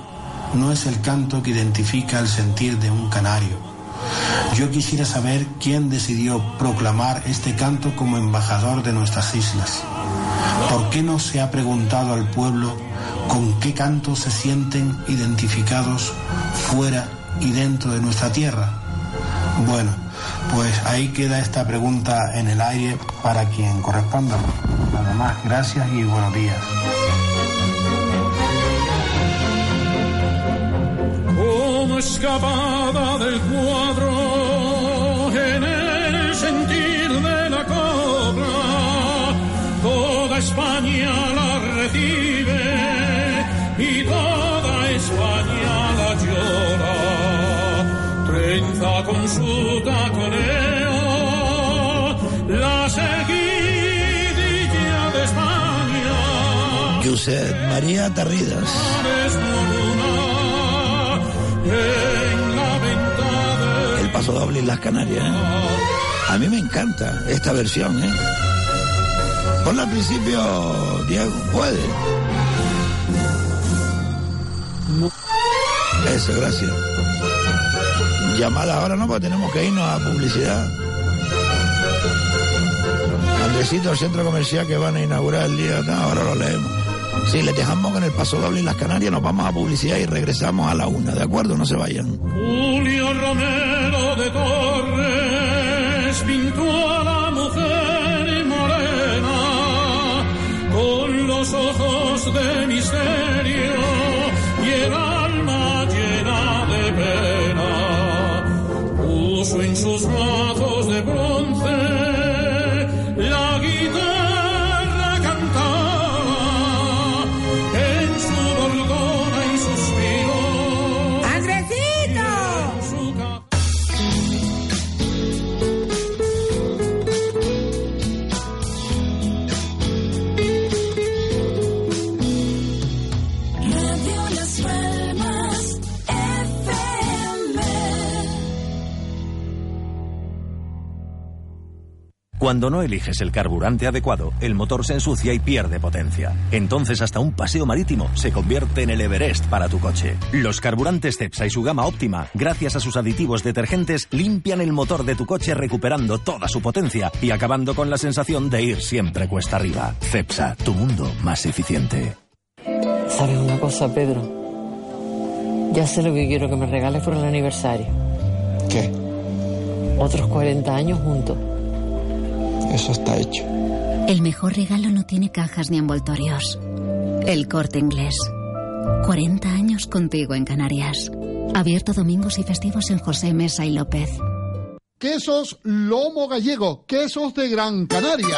S17: no es el canto que identifica el sentir de un canario. Yo quisiera saber quién decidió proclamar este canto como embajador de nuestras islas. ¿Por qué no se ha preguntado al pueblo con qué canto se sienten identificados fuera y dentro de nuestra tierra? Bueno, pues ahí queda esta pregunta en el aire para quien corresponda. Nada más, gracias y buenos días.
S7: como escapada del cuadro en el sentir de la cobra. Toda España la recibe Trenza con su taconeo la seguidilla de España.
S6: Josep María Tarridas. El paso doble en las Canarias. ¿eh? A mí me encanta esta versión. ¿eh? Ponla al principio, Diego. Puede. Eso, gracias llamada ahora no, porque tenemos que irnos a publicidad. Andresito, el centro comercial que van a inaugurar el día ahora lo leemos. Sí, les dejamos con el paso doble y las Canarias, nos vamos a publicidad y regresamos a la una, ¿de acuerdo? No se vayan.
S7: Julio Romero de Torres pintó a la mujer morena con los ojos de misterio. Puso en sus brazos de bronce
S5: Cuando no eliges el carburante adecuado, el motor se ensucia y pierde potencia. Entonces hasta un paseo marítimo se convierte en el Everest para tu coche. Los carburantes Cepsa y su gama óptima, gracias a sus aditivos detergentes, limpian el motor de tu coche recuperando toda su potencia y acabando con la sensación de ir siempre cuesta arriba. Cepsa, tu mundo más eficiente.
S18: ¿Sabes una cosa, Pedro? Ya sé lo que quiero que me regales por el aniversario.
S16: ¿Qué?
S18: Otros 40 años juntos.
S16: Eso está hecho.
S19: El mejor regalo no tiene cajas ni envoltorios. El corte inglés. 40 años contigo en Canarias. Abierto domingos y festivos en José Mesa y López.
S20: Quesos Lomo Gallego, quesos de Gran Canaria.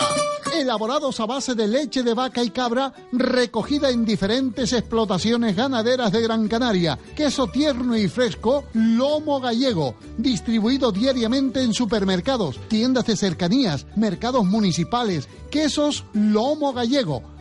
S20: Elaborados a base de leche de vaca y cabra, recogida en diferentes explotaciones ganaderas de Gran Canaria. Queso tierno y fresco, Lomo Gallego. Distribuido diariamente en supermercados, tiendas de cercanías, mercados municipales. Quesos Lomo Gallego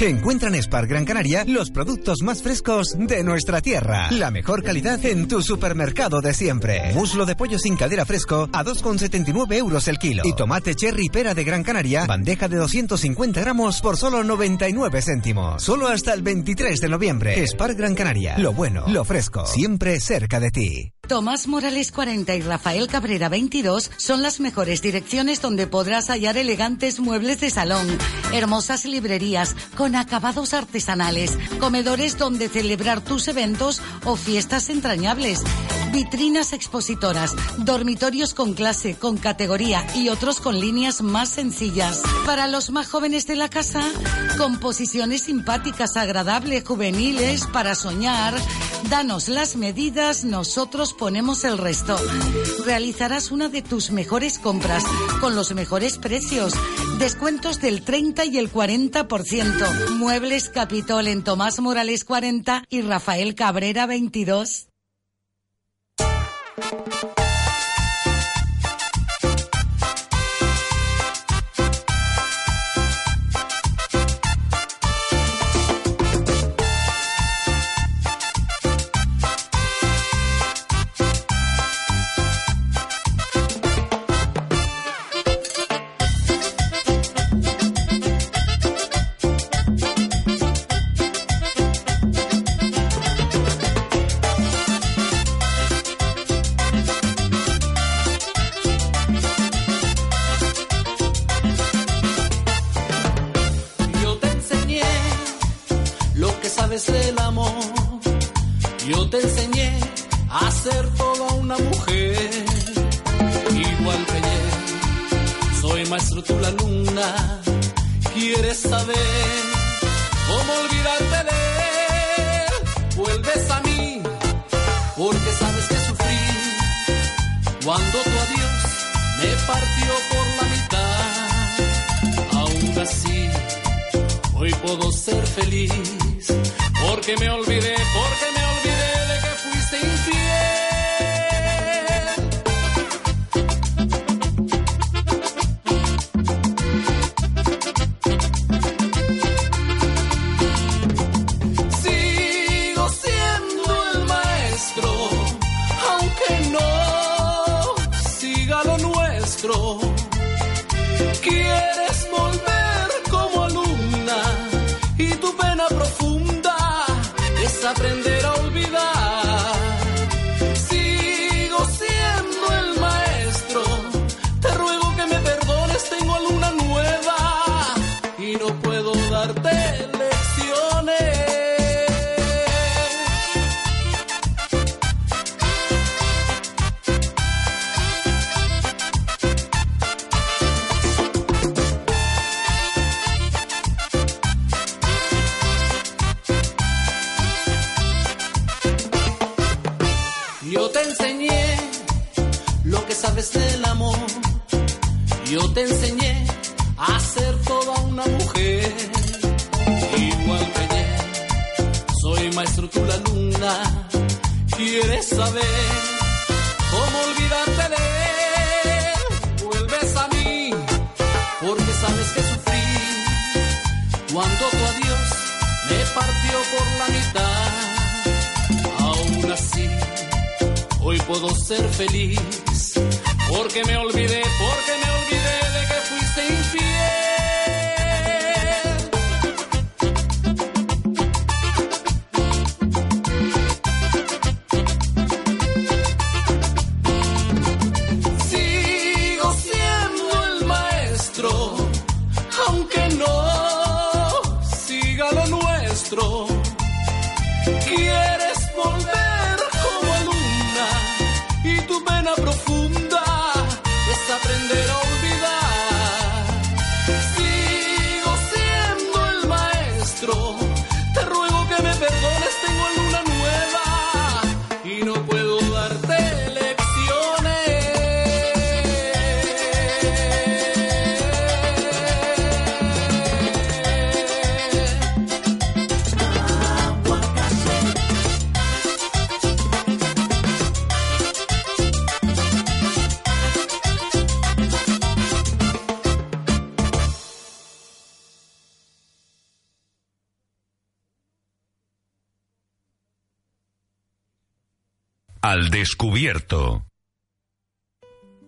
S21: Encuentra en Spar Gran Canaria los productos más frescos de nuestra tierra. La mejor calidad en tu supermercado de siempre. Muslo de pollo sin cadera fresco a 2,79 euros el kilo. Y tomate cherry pera de Gran Canaria, bandeja de 250 gramos por solo 99 céntimos. Solo hasta el 23 de noviembre. Spar Gran Canaria. Lo bueno, lo fresco, siempre cerca de ti.
S22: Tomás Morales 40 y Rafael Cabrera 22 son las mejores direcciones donde podrás hallar elegantes muebles de salón, hermosas librerías con acabados artesanales, comedores donde celebrar tus eventos o fiestas entrañables, vitrinas expositoras, dormitorios con clase, con categoría y otros con líneas más sencillas. Para los más jóvenes de la casa, composiciones simpáticas, agradables, juveniles, para soñar. Danos las medidas, nosotros ponemos el resto. Realizarás una de tus mejores compras con los mejores precios. Descuentos del 30 y el 40%. Muebles Capitol en Tomás Morales 40 y Rafael Cabrera 22.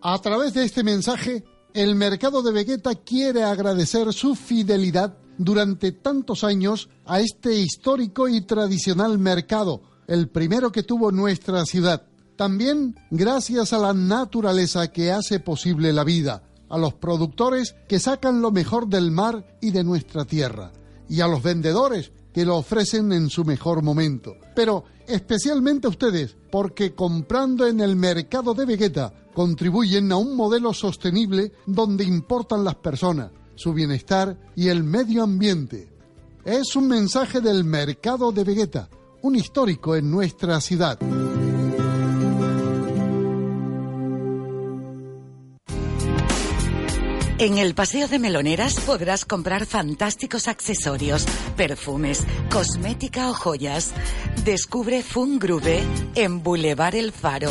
S23: A
S20: través de este mensaje, el mercado de Vegeta quiere agradecer su fidelidad durante tantos años a este histórico y tradicional mercado, el primero que tuvo nuestra ciudad. También gracias a la naturaleza que hace posible la vida, a los productores que sacan lo mejor del mar y de nuestra tierra, y a los vendedores que lo ofrecen en su mejor momento. Pero especialmente a ustedes, porque comprando en el mercado de Vegeta contribuyen a un modelo sostenible donde importan las personas, su bienestar y el medio ambiente. Es un mensaje del mercado de Vegeta, un histórico en nuestra ciudad.
S22: En el Paseo de Meloneras podrás comprar fantásticos accesorios, perfumes, cosmética o joyas. Descubre Fungrube en Boulevard El Faro.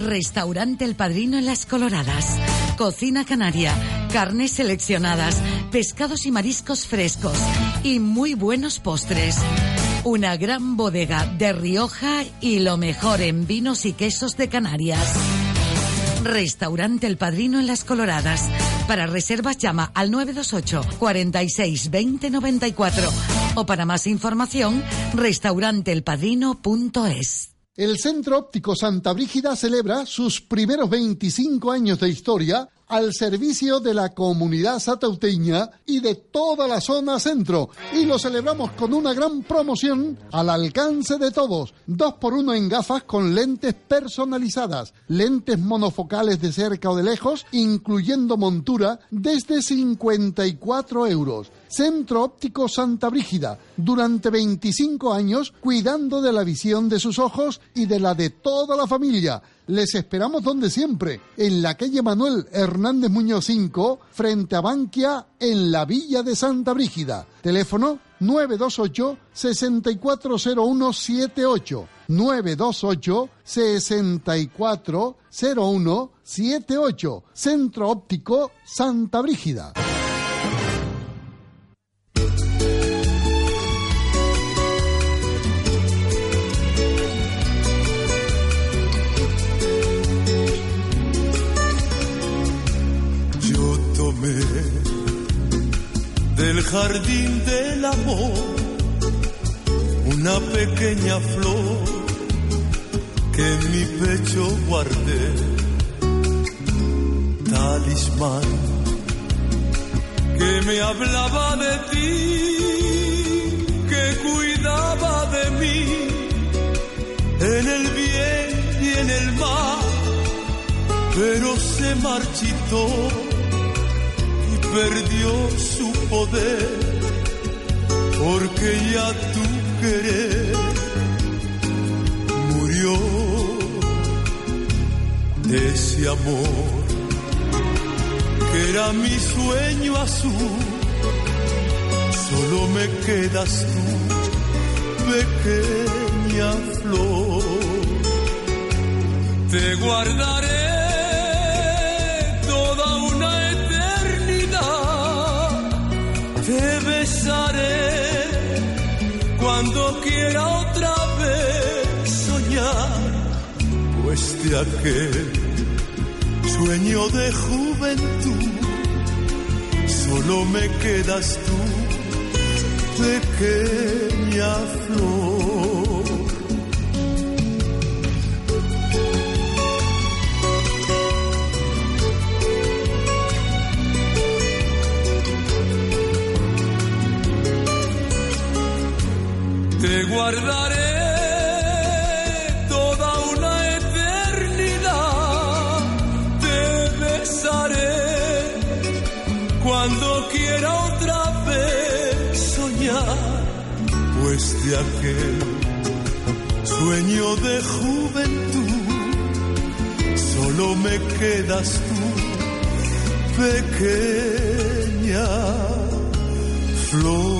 S22: Restaurante El Padrino en Las Coloradas. Cocina canaria, carnes seleccionadas, pescados y mariscos frescos y muy buenos postres. Una gran bodega de Rioja y lo mejor en vinos y quesos de Canarias. Restaurante El Padrino en Las Coloradas. Para reservas llama al 928 46 20 94 o para más información restauranteelpadrino.es.
S20: El Centro Óptico Santa Brígida celebra sus primeros 25 años de historia al servicio de la comunidad satauteña y de toda la zona centro. Y lo celebramos con una gran promoción al alcance de todos. Dos por uno en gafas con lentes personalizadas, lentes monofocales de cerca o de lejos, incluyendo montura, desde 54 euros. Centro Óptico Santa Brígida, durante 25 años cuidando de la visión de sus ojos y de la de toda la familia. Les esperamos donde siempre, en la calle Manuel Hernández Muñoz 5, frente a Bankia, en la Villa de Santa Brígida. Teléfono 928 640178 928 640178 Centro Óptico Santa Brígida.
S7: Del jardín del amor una pequeña flor que en mi pecho guardé talismán que me hablaba de ti, que cuidaba de mí en el bien y en el mal, pero se marchitó perdió su poder, porque ya tu querer murió de ese amor que era mi sueño azul. Solo me quedas tú, pequeña flor. Te guardaré Te besaré cuando quiera otra vez soñar, pues de aquel sueño de juventud, solo me quedas tú, pequeña flor. Te guardaré toda una eternidad, te besaré cuando quiera otra vez soñar, pues de aquel sueño de juventud solo me quedas tú, pequeña flor.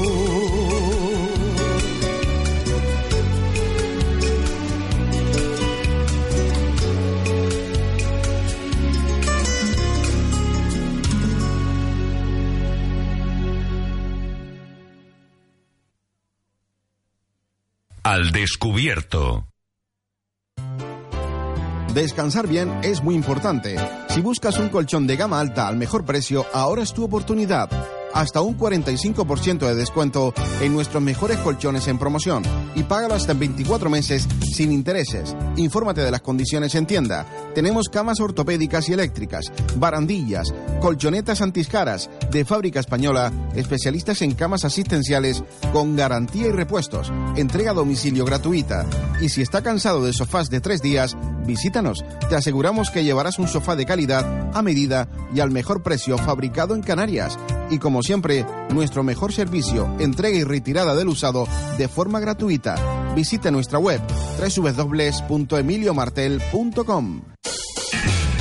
S24: Al descubierto.
S25: Descansar bien es muy importante. Si buscas un colchón de gama alta al mejor precio, ahora es tu oportunidad. Hasta un 45% de descuento en nuestros mejores colchones en promoción y págalo hasta en 24 meses sin intereses. Infórmate de las condiciones en tienda. Tenemos camas ortopédicas y eléctricas, barandillas, colchonetas antiscaras de fábrica española, especialistas en camas asistenciales con garantía y repuestos, entrega a domicilio gratuita. Y si está cansado de sofás de tres días, visítanos. Te aseguramos que llevarás un sofá de calidad, a medida y al mejor precio fabricado en Canarias. Y como siempre, nuestro mejor servicio, entrega y retirada del usado de forma gratuita. Visite nuestra web www.emiliomartel.com.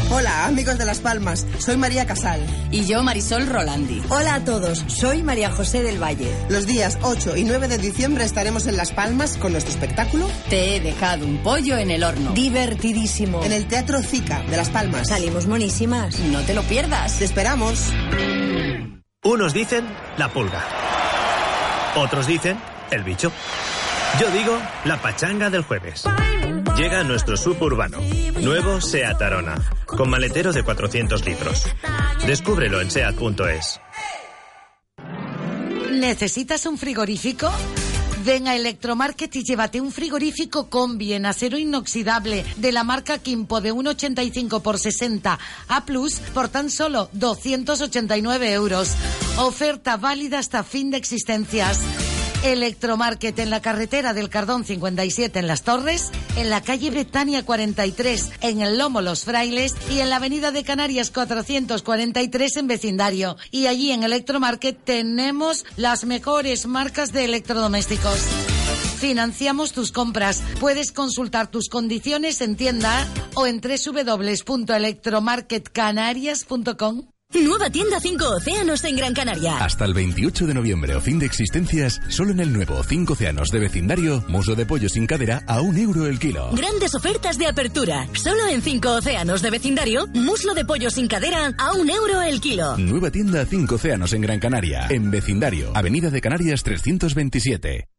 S26: Hola, amigos de Las Palmas. Soy María Casal.
S27: Y yo, Marisol Rolandi.
S26: Hola a todos. Soy María José del Valle. Los días 8 y 9 de diciembre estaremos en Las Palmas con nuestro espectáculo.
S27: Te he dejado un pollo en el horno.
S26: Divertidísimo. En el Teatro Zica de Las Palmas.
S27: Salimos monísimas. No te lo pierdas.
S26: Te esperamos.
S28: Unos dicen la pulga. Otros dicen el bicho. Yo digo la pachanga del jueves. Llega nuestro suburbano, nuevo SEAT Arona, con maletero de 400 litros. Descúbrelo en SEAT.es.
S22: ¿Necesitas un frigorífico? Ven a Electromarket y llévate un frigorífico combi en acero inoxidable de la marca Kimpo de 1,85 por 60 A Plus por tan solo 289 euros. Oferta válida hasta fin de existencias. Electromarket en la carretera del Cardón 57 en Las Torres, en la calle Betania 43 en el Lomo Los Frailes y en la avenida de Canarias 443 en vecindario. Y allí en Electromarket tenemos las mejores marcas de electrodomésticos. Financiamos tus compras. Puedes consultar tus condiciones en tienda o en www.electromarketcanarias.com.
S29: Nueva tienda 5 Océanos en Gran Canaria.
S30: Hasta el 28 de noviembre o fin de existencias, solo en el nuevo 5 Océanos de vecindario, muslo de pollo sin cadera a un euro el kilo.
S29: Grandes ofertas de apertura. Solo en 5 Océanos de vecindario, muslo de pollo sin cadera a un euro el kilo.
S30: Nueva tienda 5 Océanos en Gran Canaria, en vecindario, Avenida de Canarias 327.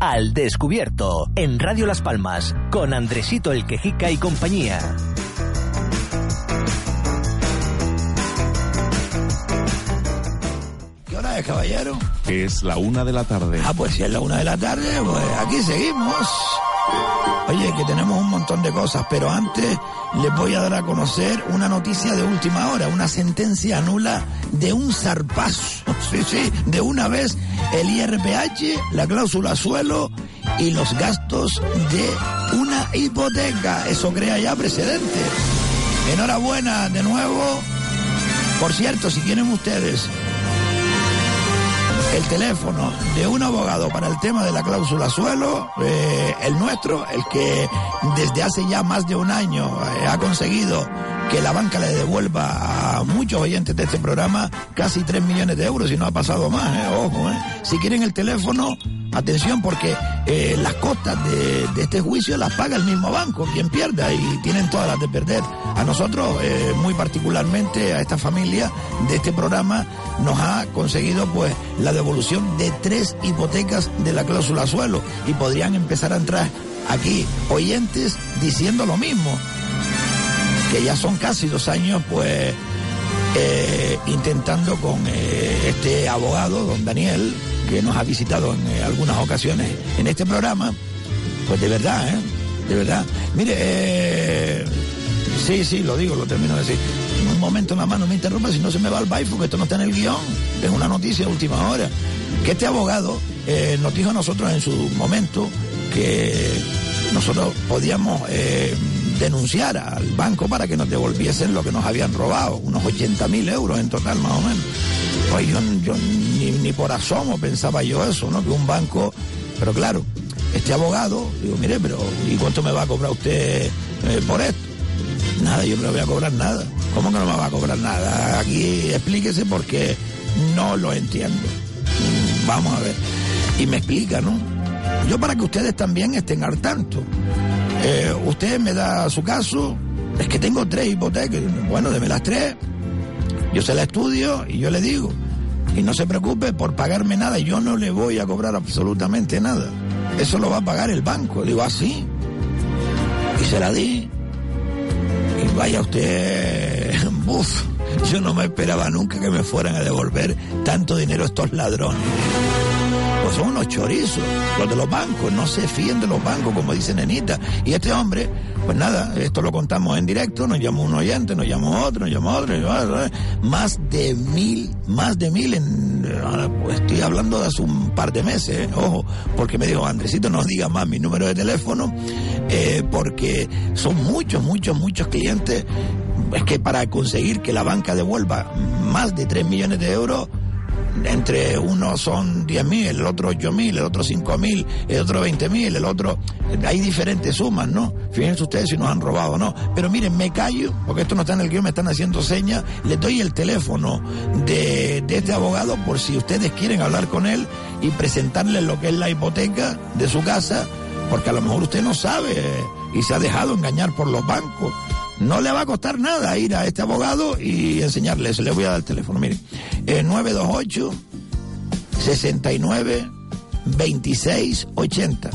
S5: Al descubierto, en Radio Las Palmas, con Andresito el Quejica y compañía.
S6: Hora caballero?
S30: Es la una de la tarde.
S6: Ah, pues si es la una de la tarde, pues aquí seguimos. Oye, que tenemos un montón de cosas, pero antes les voy a dar a conocer una noticia de última hora, una sentencia nula de un zarpazo. Sí, sí, de una vez el IRPH, la cláusula suelo y los gastos de una hipoteca. Eso crea ya precedente. Enhorabuena de nuevo. Por cierto, si tienen ustedes el teléfono de un abogado para el tema de la cláusula suelo, eh, el nuestro, el que desde hace ya más de un año eh, ha conseguido que la banca le devuelva a muchos oyentes de este programa casi 3 millones de euros y no ha pasado más, eh, ojo. Eh. Si quieren el teléfono, atención porque eh, las costas de, este juicio las paga el mismo banco, quien pierda y tienen todas las de perder. A nosotros, eh, muy particularmente a esta familia de este programa, nos ha conseguido pues la devolución de tres hipotecas de la cláusula suelo y podrían empezar a entrar aquí oyentes diciendo lo mismo que ya son casi dos años, pues, eh, intentando con eh, este abogado, don Daniel, que nos ha visitado en eh, algunas ocasiones en este programa, pues de verdad. De verdad. Mire, sí, sí, lo digo, lo termino de decir. Un momento nada más, no me interrumpa, si no se me va el baifo, que esto no está en el guion, es una noticia de última hora. Que este abogado nos dijo a nosotros en su momento que nosotros podíamos denunciar al banco para que nos devolviesen lo que nos habían robado, unos 80 mil euros en total más o menos. Pues yo, ni, por asomo pensaba yo eso, ¿no? Que un banco, pero claro, este abogado, digo, mire, pero ¿y cuánto me va a cobrar usted eh, por esto? Nada, yo no voy a cobrar nada. ¿Cómo que no me va a cobrar nada? Aquí explíquese porque no lo entiendo. Vamos a ver. Y me explica, ¿no? Yo para que ustedes también estén al tanto. Eh, usted me da su caso, es que tengo tres hipotecas. Bueno, deme las tres. Yo se la estudio y yo le digo. Y no se preocupe por pagarme nada, yo no le voy a cobrar absolutamente nada. Eso lo va a pagar el banco. Digo, así. y se la di. Y vaya usted, buf, yo no me esperaba nunca que me fueran a devolver tanto dinero estos ladrones son unos chorizos, los de los bancos, no se fíen de los bancos, como dice Nenita. Y este hombre, pues nada, esto lo contamos en directo, nos llamó un oyente, nos llamó otro, nos llamó otro, más de mil, más de mil, en, pues estoy hablando de hace un par de meses, ojo, porque me dijo, Andresito, no diga más mi número de teléfono, eh, porque son muchos, muchos, muchos clientes, es que para conseguir que la banca devuelva más de 3 millones de euros, entre uno son 10 mil, el otro 8 mil, el otro 5 mil, el otro 20 mil, el otro... Hay diferentes sumas, ¿no? Fíjense ustedes si nos han robado o no. Pero miren, me callo, porque esto no está en el guion, me están haciendo señas. Les doy el teléfono de, de este abogado por si ustedes quieren hablar con él y presentarle lo que es la hipoteca de su casa, porque a lo mejor usted no sabe y se ha dejado engañar por los bancos. No le va a costar nada ir a este abogado y enseñarle eso. Le voy a dar el teléfono, mire. Eh, 928 69 26 80.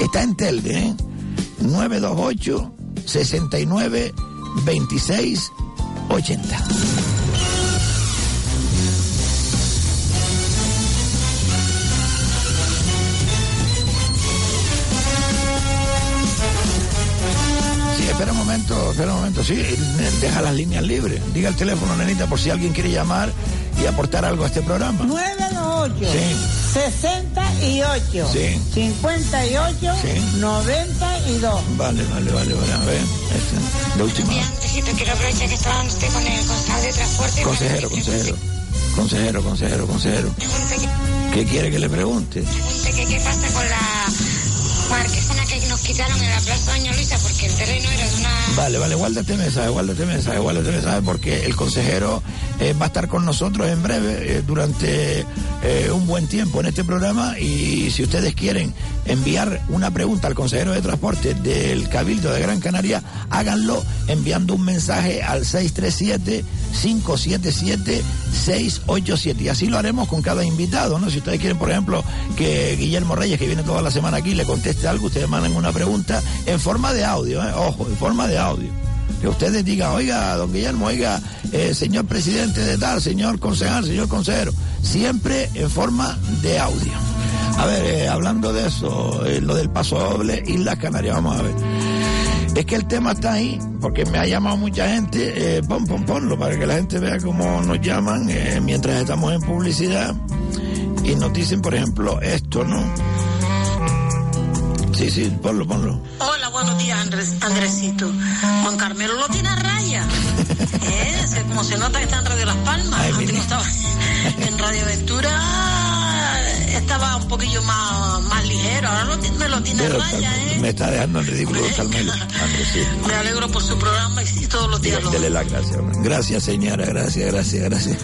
S6: Está en Telde, ¿eh? 928 69 26 80. Espera un momento, espera un momento, sí, deja las líneas libres. Diga el teléfono, nenita, por si alguien quiere llamar y aportar algo a este programa.
S11: 928
S6: sí.
S11: 68
S6: sí.
S11: 58
S6: sí.
S11: 92.
S6: Vale, vale, vale, vale. A ver, este, la última.
S31: quiero aprovechar que estaba usted con el concejal de transporte.
S6: Consejero, consejero. Consejero, consejero, consejero. ¿Qué quiere que le pregunte?
S31: Pregunte que qué pasa con la marquesana que nos quitaron en la Plaza Doña Luisa porque el terreno era de una...
S6: Vale, vale, guárdate mensaje, guárdate mensaje, guárdate mensaje porque el consejero eh, va a estar con nosotros en breve eh, durante eh, un buen tiempo en este programa. Y si ustedes quieren enviar una pregunta al consejero de transporte del Cabildo de Gran Canaria, háganlo enviando un mensaje al 637 577 687 y así lo haremos con cada invitado, ¿no? Si ustedes quieren, por ejemplo, que Guillermo Reyes, que viene toda la semana aquí, le conteste algo, ustedes mandan una pregunta en forma de audio, ¿eh? ojo, en forma de audio. Que ustedes digan, oiga, don Guillermo, oiga, eh, señor presidente de tal, señor concejal, señor consejero, siempre en forma de audio. A ver, eh, hablando de eso, lo del paso doble, Islas Canarias, vamos a ver. Es que el tema está ahí, porque me ha llamado mucha gente, pon, pon, ponlo, para que la gente vea cómo nos llaman mientras estamos en publicidad y nos dicen, por ejemplo, esto, ¿no? Sí, sí, ponlo, ponlo.
S32: Hola, buenos días, Andrés, Andresito. Juan Carmelo lo tiene a raya. ¿Eh? Se- Como se nota que está en Radio Las Palmas. Antes que estaba en Radio Aventura estaba un poquillo más, más ligero. Ahora lo me lo tiene a
S6: Pero,
S32: raya, ¿eh?
S6: Me está dejando en ridículo Carmelo. Andrés, sí.
S32: Me alegro por su programa y, y todos los días lo
S6: Dele la gracia. hombre. Gracias, señora, gracias, gracias, gracias.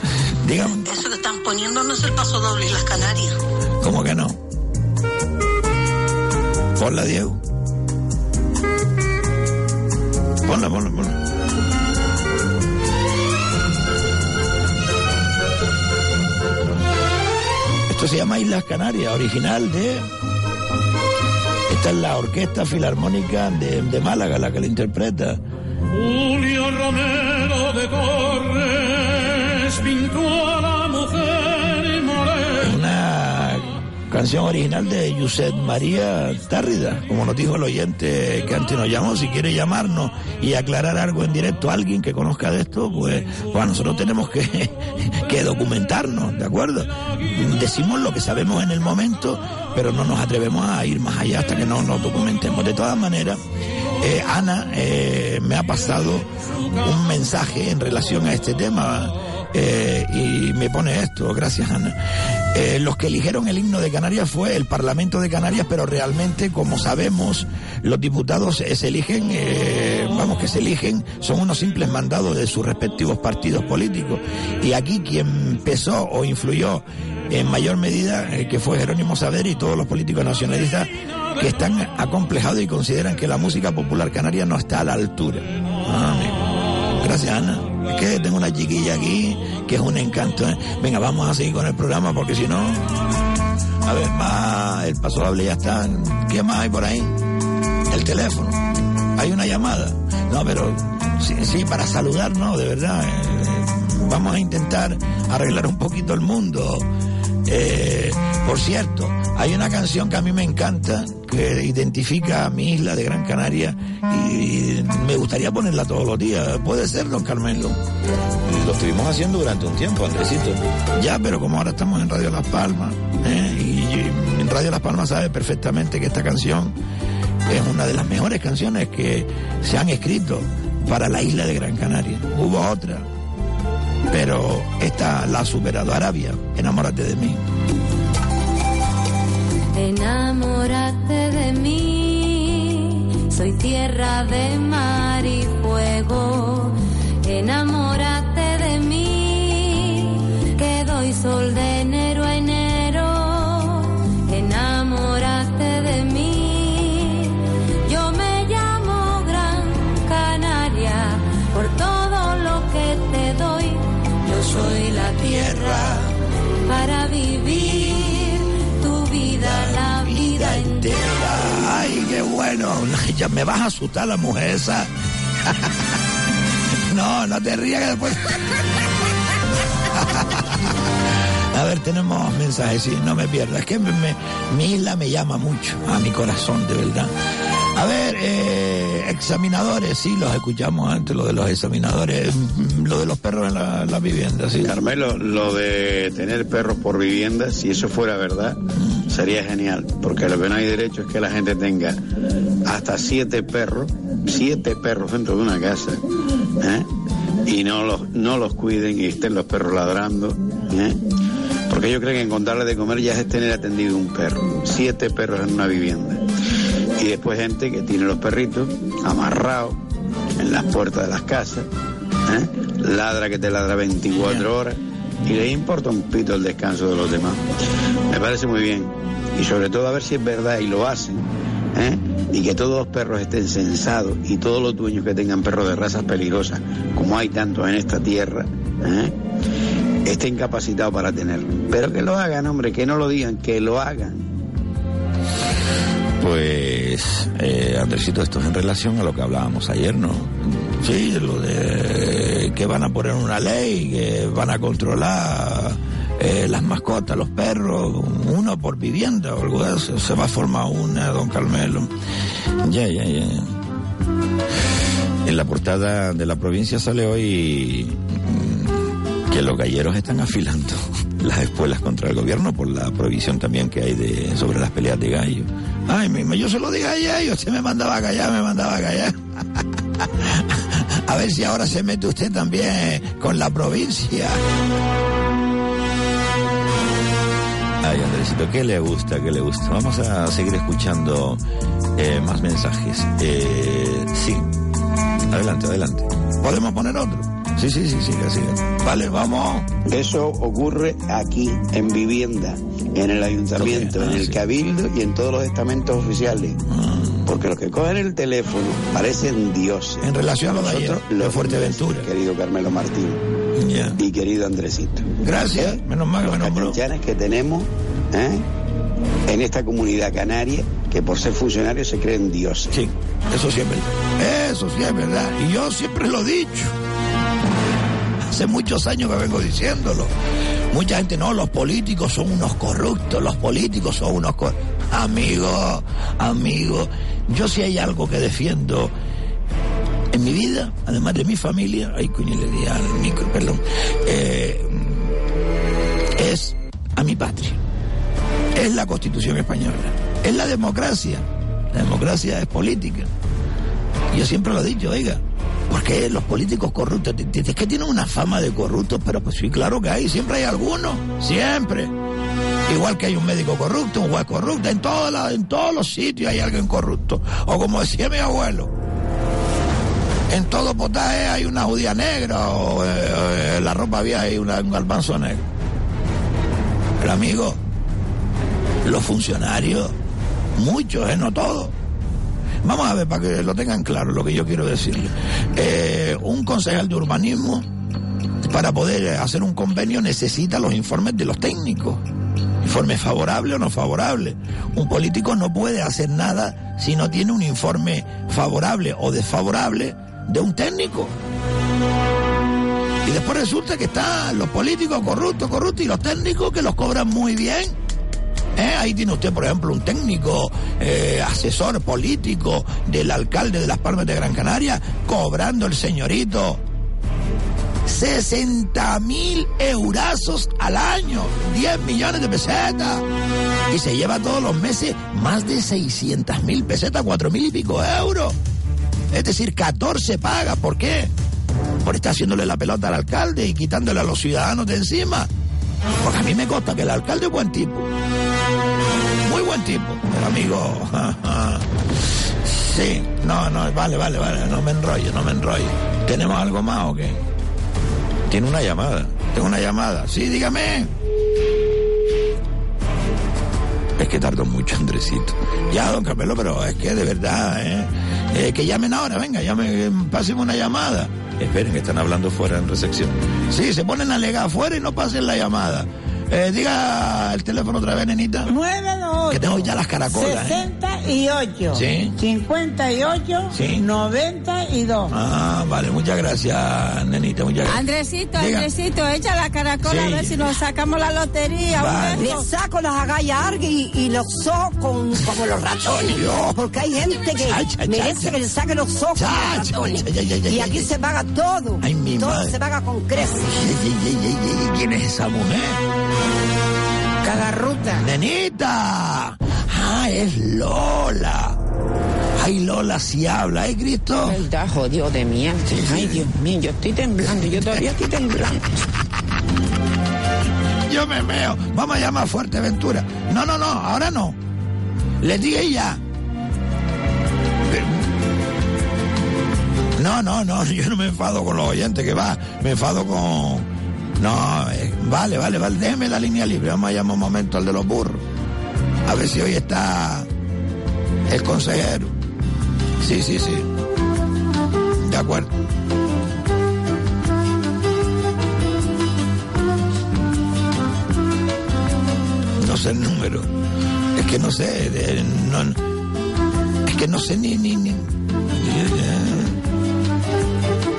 S6: Dígame,
S32: Eso que están poniendo no es el paso doble y las Canarias.
S6: ¿cómo que no? Ponla, Diego. Ponla, ponla, ponla. Esto se llama Islas Canarias, original de... Esta es la Orquesta Filarmónica de, de Málaga, la que la interpreta.
S23: Julio Romero de Torres pintó a la mujer
S6: canción original de Josep María Tárrida, como nos dijo el oyente que antes nos llamó, si quiere llamarnos y aclarar algo en directo a alguien que conozca de esto, pues, pues nosotros tenemos que, que documentarnos, ¿de acuerdo? Decimos lo que sabemos en el momento, pero no nos atrevemos a ir más allá hasta que no nos documentemos. De todas maneras, eh, Ana eh, me ha pasado un mensaje en relación a este tema eh, y me pone esto, gracias Ana. Eh, los que eligieron el himno de Canarias fue el Parlamento de Canarias, pero realmente, como sabemos, los diputados eh, se eligen, eh, vamos que se eligen, son unos simples mandados de sus respectivos partidos políticos. Y aquí quien pesó o influyó en mayor medida, eh, que fue Jerónimo Saber y todos los políticos nacionalistas que están acomplejados y consideran que la música popular canaria no está a la altura. Ah. Gracias, Ana. Es que tengo una chiquilla aquí que es un encanto. ¿eh? Venga, vamos a seguir con el programa porque si no. A ver, más el paso doble ya está. ¿Qué más hay por ahí? El teléfono. Hay una llamada. No, pero sí, sí para saludar, no, de verdad. eh, vamos a intentar arreglar un poquito el mundo. Eh, por cierto, hay una canción que a mí me encanta, que identifica a mi isla de Gran Canaria y me gustaría ponerla todos los días. ¿Puede ser, don Carmelo?
S33: Lo estuvimos haciendo durante un tiempo, Andresito.
S6: Ya, pero como ahora estamos en Radio Las Palmas, ¿eh? y Radio Las Palmas sabe perfectamente que esta canción es una de las mejores canciones que se han escrito para la isla de Gran Canaria. Hubo otra, pero esta la ha superado. Arabia, enamórate de mí.
S34: Enamórate de mí, soy tierra de mar y fuego. Enamórate de mí, que doy sol de
S6: Ya me vas a asustar la mujer esa. No, no te rías que después. A ver, tenemos mensajes, sí, no me pierdas. Es que me- me- mi isla me llama mucho, a mi corazón, de verdad. A ver, eh, examinadores, sí, los escuchamos antes, lo de los examinadores, mm, lo de los perros en la, la vivienda, sí.
S35: Carmelo, lo de tener perros por vivienda, si eso fuera verdad, sería genial, porque lo que no hay derecho es que la gente tenga hasta siete perros, siete perros dentro de una casa, ¿eh? y no los, no los cuiden y estén los perros ladrando, ¿eh? porque ellos creen que con darle de comer ya es tener atendido un perro, siete perros en una vivienda. Y después gente que tiene los perritos amarrados en las puertas de las casas, ¿eh? ladra que te ladra 24 horas y le importa un pito el descanso de los demás. Me parece muy bien. Y sobre todo a ver si es verdad y lo hacen. ¿Eh? Y que todos los perros estén censados y todos los dueños que tengan perros de razas peligrosas, como hay tantos en esta tierra, ¿eh? estén capacitados para tenerlo. Pero que lo hagan, hombre, que no lo digan, que lo hagan.
S6: Pues, eh, Andresito, esto es en relación a lo que hablábamos ayer, ¿no? Sí, lo de que van a poner una ley, que van a controlar eh, las mascotas, los perros, uno por vivienda o algo de. Se va a formar una, don Carmelo. Ya, ya, ya.
S33: En la portada de la provincia sale hoy mm, que los galleros están afilando las espuelas contra el gobierno por la prohibición también que hay de sobre las peleas de gallo.
S6: Ay, mismo, yo se lo diga a ella y usted me mandaba a callar, me mandaba a callar. a ver si ahora se mete usted también con la provincia.
S33: Ay, Andresito, ¿qué le gusta? ¿Qué le gusta? Vamos a seguir escuchando eh, más mensajes. Eh, sí. Adelante, adelante.
S6: ¿Podemos poner otro?
S33: Sí, sí, sí, sí, así.
S6: Vale, vamos.
S35: Eso ocurre aquí, en vivienda, en el ayuntamiento, en el cabildo y en todos los estamentos oficiales. Porque los que cogen el teléfono parecen dioses.
S6: En relación a de
S35: Nosotros,
S6: de
S35: los
S6: Fuerteventura.
S35: Querido Carmelo Martín. Y querido Andresito.
S6: Gracias, menos mal que me nombró.
S35: que tenemos ¿eh? en esta comunidad canaria que por ser funcionarios se creen dioses.
S6: Sí, eso sí es verdad. Eso sí es verdad. Y yo siempre lo he dicho. Hace muchos años que vengo diciéndolo. Mucha gente, no, los políticos son unos corruptos, los políticos son unos corruptos. Amigo, amigo, yo si hay algo que defiendo en mi vida, además de mi familia, ay, coño, le di al micro, perdón, eh, mi patria. Es la constitución española. Es la democracia. La democracia es política. Yo siempre lo he dicho, oiga, porque los políticos corruptos, es que tienen una fama de corruptos, pero pues sí, claro que hay, siempre hay algunos, siempre. Igual que hay un médico corrupto, un juez corrupto, en, todas las- en todos los sitios hay alguien corrupto. O como decía mi abuelo, en todo potaje hay una judía negra, o eh, en la ropa vieja hay una- un garbanzo negro. Pero amigo, los funcionarios, muchos, eh, no todos. Vamos a ver, para que lo tengan claro lo que yo quiero decirle. Eh, un concejal de urbanismo, para poder hacer un convenio, necesita los informes de los técnicos. Informe favorable o no favorable. Un político no puede hacer nada si no tiene un informe favorable o desfavorable de un técnico. Y después resulta que están los políticos corruptos, corruptos y los técnicos que los cobran muy bien. ¿Eh? Ahí tiene usted, por ejemplo, un técnico, eh, asesor político del alcalde de Las Palmas de Gran Canaria, cobrando el señorito 60 mil eurazos al año, 10 millones de pesetas. Y se lleva todos los meses más de 600 mil pesetas, 4 mil y pico euros. Es decir, 14 paga. ¿Por qué? Por estar haciéndole la pelota al alcalde y quitándole a los ciudadanos de encima. Porque a mí me consta que el alcalde es buen tipo. Muy buen tipo, amigo. sí, no, no, vale, vale, vale, no me enrollo, no me enrollo. ¿Tenemos algo más o qué?
S33: Tiene una llamada.
S6: Tengo una llamada. Sí, dígame. Es que tardó mucho, Andresito. Ya, don Carmelo, pero es que de verdad, ¿eh? Eh, que llamen ahora, venga, llamen, pásenme una llamada.
S33: Esperen, están hablando fuera en recepción.
S6: Sí, se ponen a alegar afuera y no pasen la llamada. Eh, diga el teléfono otra vez, nenita.
S11: 928.
S6: Que tengo ya las caracolas, ¿eh?
S11: 68.
S6: Sí.
S11: 58.
S6: Sí.
S11: 92.
S6: Ah, vale, muchas gracias, nenita, muchas gracias.
S36: Andresito,
S6: Diga.
S36: Andresito, echa la caracola
S6: Sí.
S36: a ver si nos sacamos la lotería.
S6: Vale.
S11: Le saco las agallas y, y los ojos con, como los ratones. Porque hay gente que
S6: Cha,
S11: merece
S6: cha.
S11: que le saque los ojos
S6: Cha,
S11: Y aquí se paga todo.
S6: Ay, mi
S11: todo
S6: madre.
S11: se paga con creces.
S6: ¿Quién es esa mujer?
S11: Cagarruta.
S6: ¡Nenita! Ah, es Lola. Ay, Lola, si habla, ¿eh, Cristo?
S37: Verdad, jodido de mierda. Ay, Dios mío, yo estoy temblando, yo todavía estoy temblando.
S6: Yo me meo. Vamos a llamar a Fuerteventura. No, no, no, ahora no. Les dije ya. No, no, no, yo no me enfado con los oyentes, que va. Me enfado con... No, eh, vale, vale, vale. Déjeme la línea libre. Vamos a llamar un momento al de los burros. A ver si hoy está el consejero. Sí, sí, sí. De acuerdo. No sé el número. Es que no sé. es que no sé ni, ni, ni-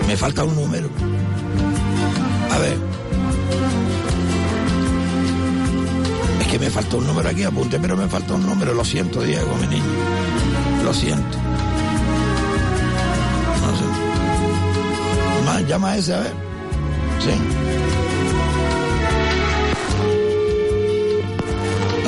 S6: Me falta un número. A ver. Falta un número aquí, apunte, pero me falta un número. Lo siento, Diego, mi niño. Lo siento. No sé. Más, llama a ese, a ver. Sí.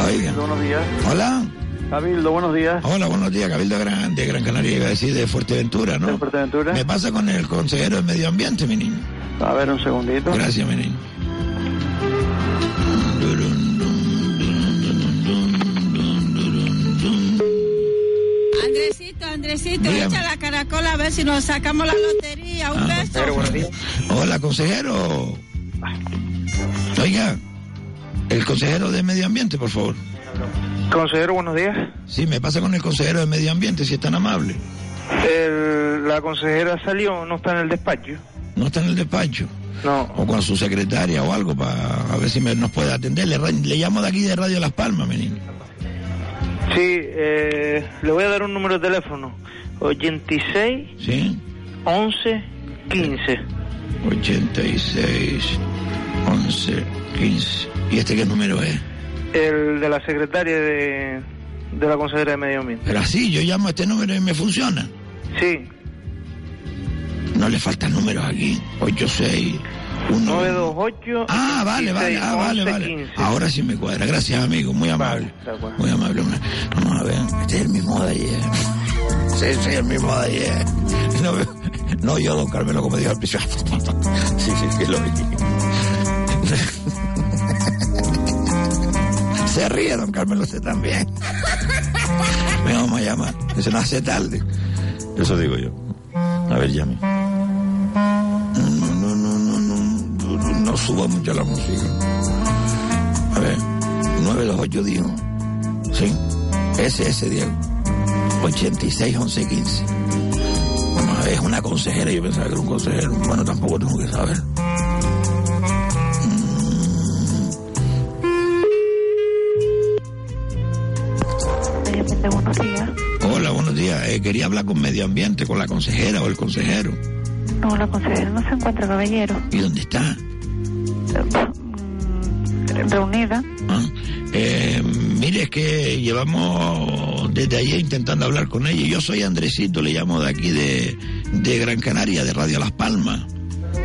S6: Oiga.
S38: Buenos días.
S6: Hola.
S38: Cabildo, buenos días.
S6: Hola, buenos días, Cabildo de Gran, de Gran Canaria, iba a decir de Fuerteventura, ¿no?
S38: ¿De Fuerteventura?
S6: Me pasa con el consejero de Medio Ambiente, mi niño.
S38: A ver, un segundito.
S6: Gracias, mi niño.
S36: Echa la caracola a ver si nos sacamos la lotería. Un
S6: Ah,
S36: beso.
S6: Hola, consejero. Oiga, el consejero de Medio Ambiente, por favor.
S38: Consejero, buenos días.
S6: Sí, me pasa con el consejero de Medio Ambiente, si es tan amable.
S38: El- la consejera salió, no está en el despacho.
S6: No está en el despacho.
S38: No.
S6: O con su secretaria o algo para a ver si me, nos puede atender. Le, le llamo de aquí de Radio Las Palmas, mi niño.
S38: Sí, eh, le voy a dar un número de teléfono. 86
S6: ¿Sí?
S38: 11 15.
S6: 86, 11, 15. ¿Y este qué número es?
S38: El de la secretaria de, de la consejera de Medio Ambiente.
S6: Pero así, yo llamo a este número y me funciona.
S38: Sí,
S6: No le faltan números aquí. 86, 1.
S38: 928.
S6: Ah, vale, vale,
S38: 16,
S6: ah, vale,
S38: 11,
S6: vale.
S38: 15.
S6: Ahora sí me cuadra. Gracias, amigo. Muy amable. Muy amable. Vamos a ver. Este es el mismo de ayer. Sí, sí, el mismo de ayer. No, no yo, don Carmelo, como dijo al principio. Sí, sí, que lo vi. Se ríe, don Carmelo, usted también. Me vamos a llamar. Se nos hace tarde. Eso digo yo. A ver, llame. No, no, no, no, no, no, no suba mucho la música. A ver, 928 dijo. Sí, ese, ese Diego. 86 11 15. Vamos a ver, es una consejera, yo pensaba que era un consejero. Bueno, tampoco tengo que saber.
S39: buenos días.
S6: Hola, buenos días. Eh, quería hablar con medio ambiente, con la consejera o el consejero.
S39: No, la consejera no se encuentra, caballero.
S6: ¿Y dónde está?
S39: Reunida.
S6: Ah, eh, es que llevamos desde ayer intentando hablar con ella. Yo soy Andresito, le llamo de aquí de, de Gran Canaria, de Radio Las Palmas,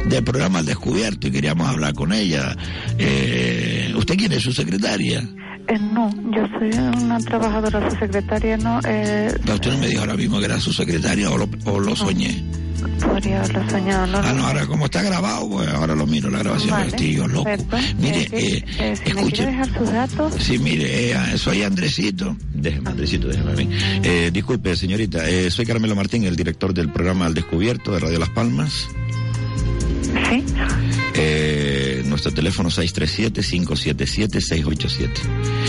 S6: del programa Al Descubierto, y queríamos hablar con ella. Eh, ¿Usted quién es su secretaria?
S39: Eh, no, yo soy una trabajadora, su secretaria no, eh,
S6: No, Usted no me dijo ahora mismo que era su secretaria o lo, o lo soñé.
S39: Podría haberlo soñado, ¿no?
S6: Ah, no, ahora como está grabado, pues ahora lo miro, la grabación.
S39: Vale,
S6: Estoy yo loco.
S39: perfecto.
S6: Mire,
S39: Eh,
S6: eh,
S39: eh, si
S6: escuche.
S39: quiere dejar sus datos,
S6: Sí, mire, eh, soy Andresito. Déjeme, Andresito, déjeme a mí. Eh, disculpe, señorita, eh, soy Carmelo Martín, el director del programa Al Descubierto de Radio Las Palmas.
S39: Sí.
S6: Eh, nuestro teléfono 637-577-687.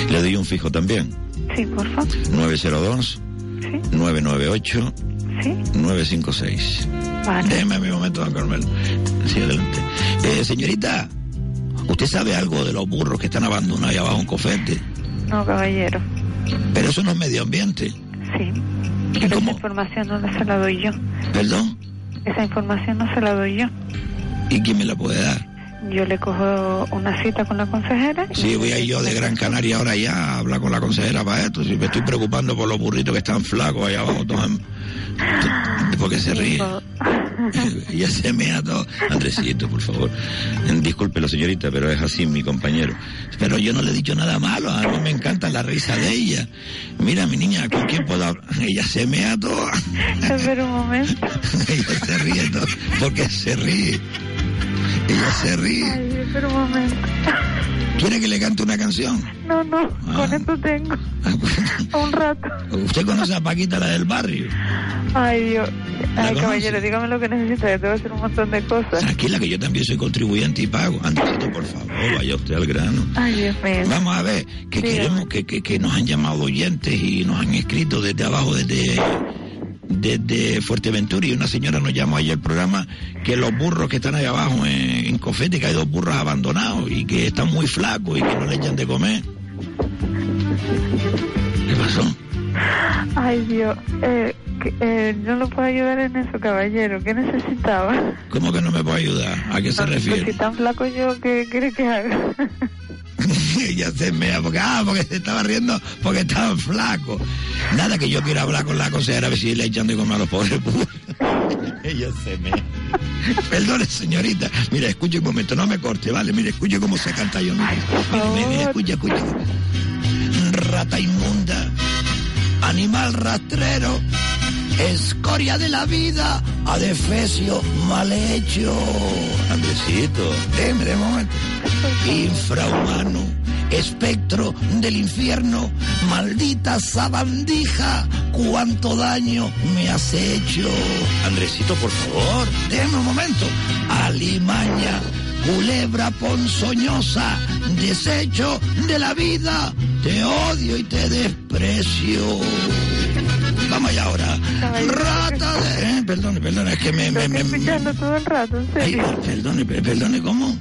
S6: Le doy un fijo también.
S39: sí, por favor.
S6: 902
S39: Sí.
S6: 998
S39: Sí.
S6: 956.
S39: Vale.
S6: Déjeme mi momento, don Carmelo. Sí, adelante. Eh, señorita, ¿usted sabe algo de los burros que están abandonados ahí abajo en Cofete?
S39: No, caballero.
S6: Pero eso no es medio ambiente.
S39: Sí. Pero esa información no se la doy yo.
S6: ¿Perdón?
S39: Esa información no se la doy yo.
S6: ¿Y quién me la puede dar?
S39: Yo le cojo una cita con la consejera.
S6: Sí, voy a ir yo de Gran Canaria ahora ya a hablar con la consejera para esto. Si me estoy preocupando por los burritos que están flacos allá abajo, todos en- porque se ríe. Ella se mea todo. Andresito, por favor. Discúlpelo, señorita, pero es así mi compañero. Pero yo no le he dicho nada malo. A mí me encanta la risa de ella. Mira, mi niña, ¿con quién puedo hablar? Ella se mea todo.
S39: Espera un momento.
S6: Ella se ríe todo. porque se ríe. Ella se ríe.
S39: Ay, espera un momento.
S6: ¿Quiere que le cante una canción?
S39: No, no,
S6: Ah.
S39: con esto tengo. Un rato.
S6: ¿Usted conoce a Paquita, la del barrio?
S39: Ay, Dios. Ay, caballero, dígame lo que necesita. Yo te voy a hacer un montón de cosas.
S6: Tranquila, que yo también soy contribuyente y pago. Andresito, por favor, vaya usted al grano.
S39: Ay, Dios mío.
S6: Vamos a ver, que queremos que, que, que nos han llamado oyentes y nos han escrito desde abajo, desde, desde Fuerteventura, y una señora nos llamó ayer al programa que los burros que están ahí abajo en, en Cofete, que hay dos burros abandonados y que están muy flacos y que no les echan de comer. ¿Qué pasó?
S39: Ay, Dios. Eh, que- eh, no lo puedo ayudar en eso, caballero. ¿Qué necesitaba?
S6: ¿Cómo que no me puede ayudar? ¿A qué se
S39: Pues
S6: refiere?
S39: si tan flaco yo, ¿qué quiere que haga?
S6: Ella se mea porque, ah, porque se estaba riendo porque estaba flaco. Nada que yo quiera hablar con la consejera a ver si le echan de comer a los pobres. Ella se mea. Perdone, señorita. Mira, escuche un momento, no me corte, ¿vale? Mire, escuche cómo se canta yo. Mire, mire, mire, escuche, escuche. Rata inmunda, animal rastrero, escoria de la vida, adefesio mal hecho. Andresito, déjeme de momento. Infrahumano, espectro del infierno, maldita sabandija, cuánto daño me has hecho. Andresito, por favor, déjeme un momento. Alimaña, culebra ponzoñosa, desecho de la vida, te odio y te desprecio. Vamos allá ahora. Rata de... eh, perdone, perdone, es que me... me, me-
S39: escuchando todo el rato, en
S6: Ay,
S39: serio.
S6: perdone, pe- perdone, ¿cómo?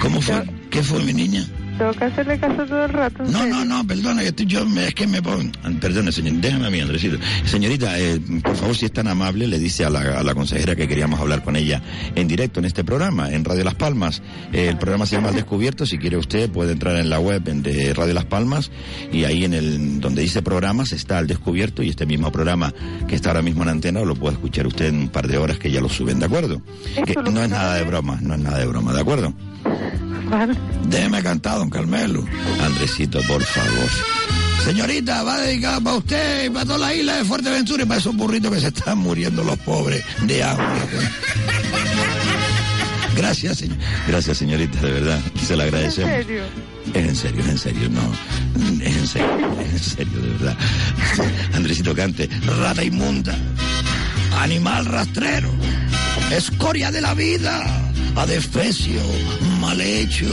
S6: ¿Cómo fue? ¿Qué fue, mi niña?
S39: Tengo que hacerle caso todo el rato,
S6: No,
S39: serio.
S6: no, no, perdone, que estoy- yo es que me pongo... Perdone, señor, déjame a mí, Andresito. Señorita, eh, por favor, si es tan amable, le dice a la, a la consejera que queríamos hablar con ella en directo en este programa, en Radio Las Palmas. Eh, el programa se llama El Descubierto, si quiere usted puede entrar en la web de Radio Las Palmas y ahí en el donde dice programas está El Descubierto y este mismo programa que está ahora mismo en antena lo puede escuchar usted en un par de horas que ya lo suben, ¿de acuerdo? Que no es nada de broma, no es nada de broma, ¿de acuerdo? Déjeme cantar, don Carmelo. Andresito, por favor. Señorita, va dedicada para usted y para toda la isla de Fuerteventura y para esos burritos que se están muriendo los pobres de hambre. Gracias, señor. Gracias, señorita, de verdad. Se la
S39: ¿En
S6: agradecemos.
S39: serio?
S6: Es en serio, es en serio, no. Es en serio, es en serio, de verdad. Andresito Cante, rata inmunda, animal rastrero, escoria de la vida, adefesio, mal hecho.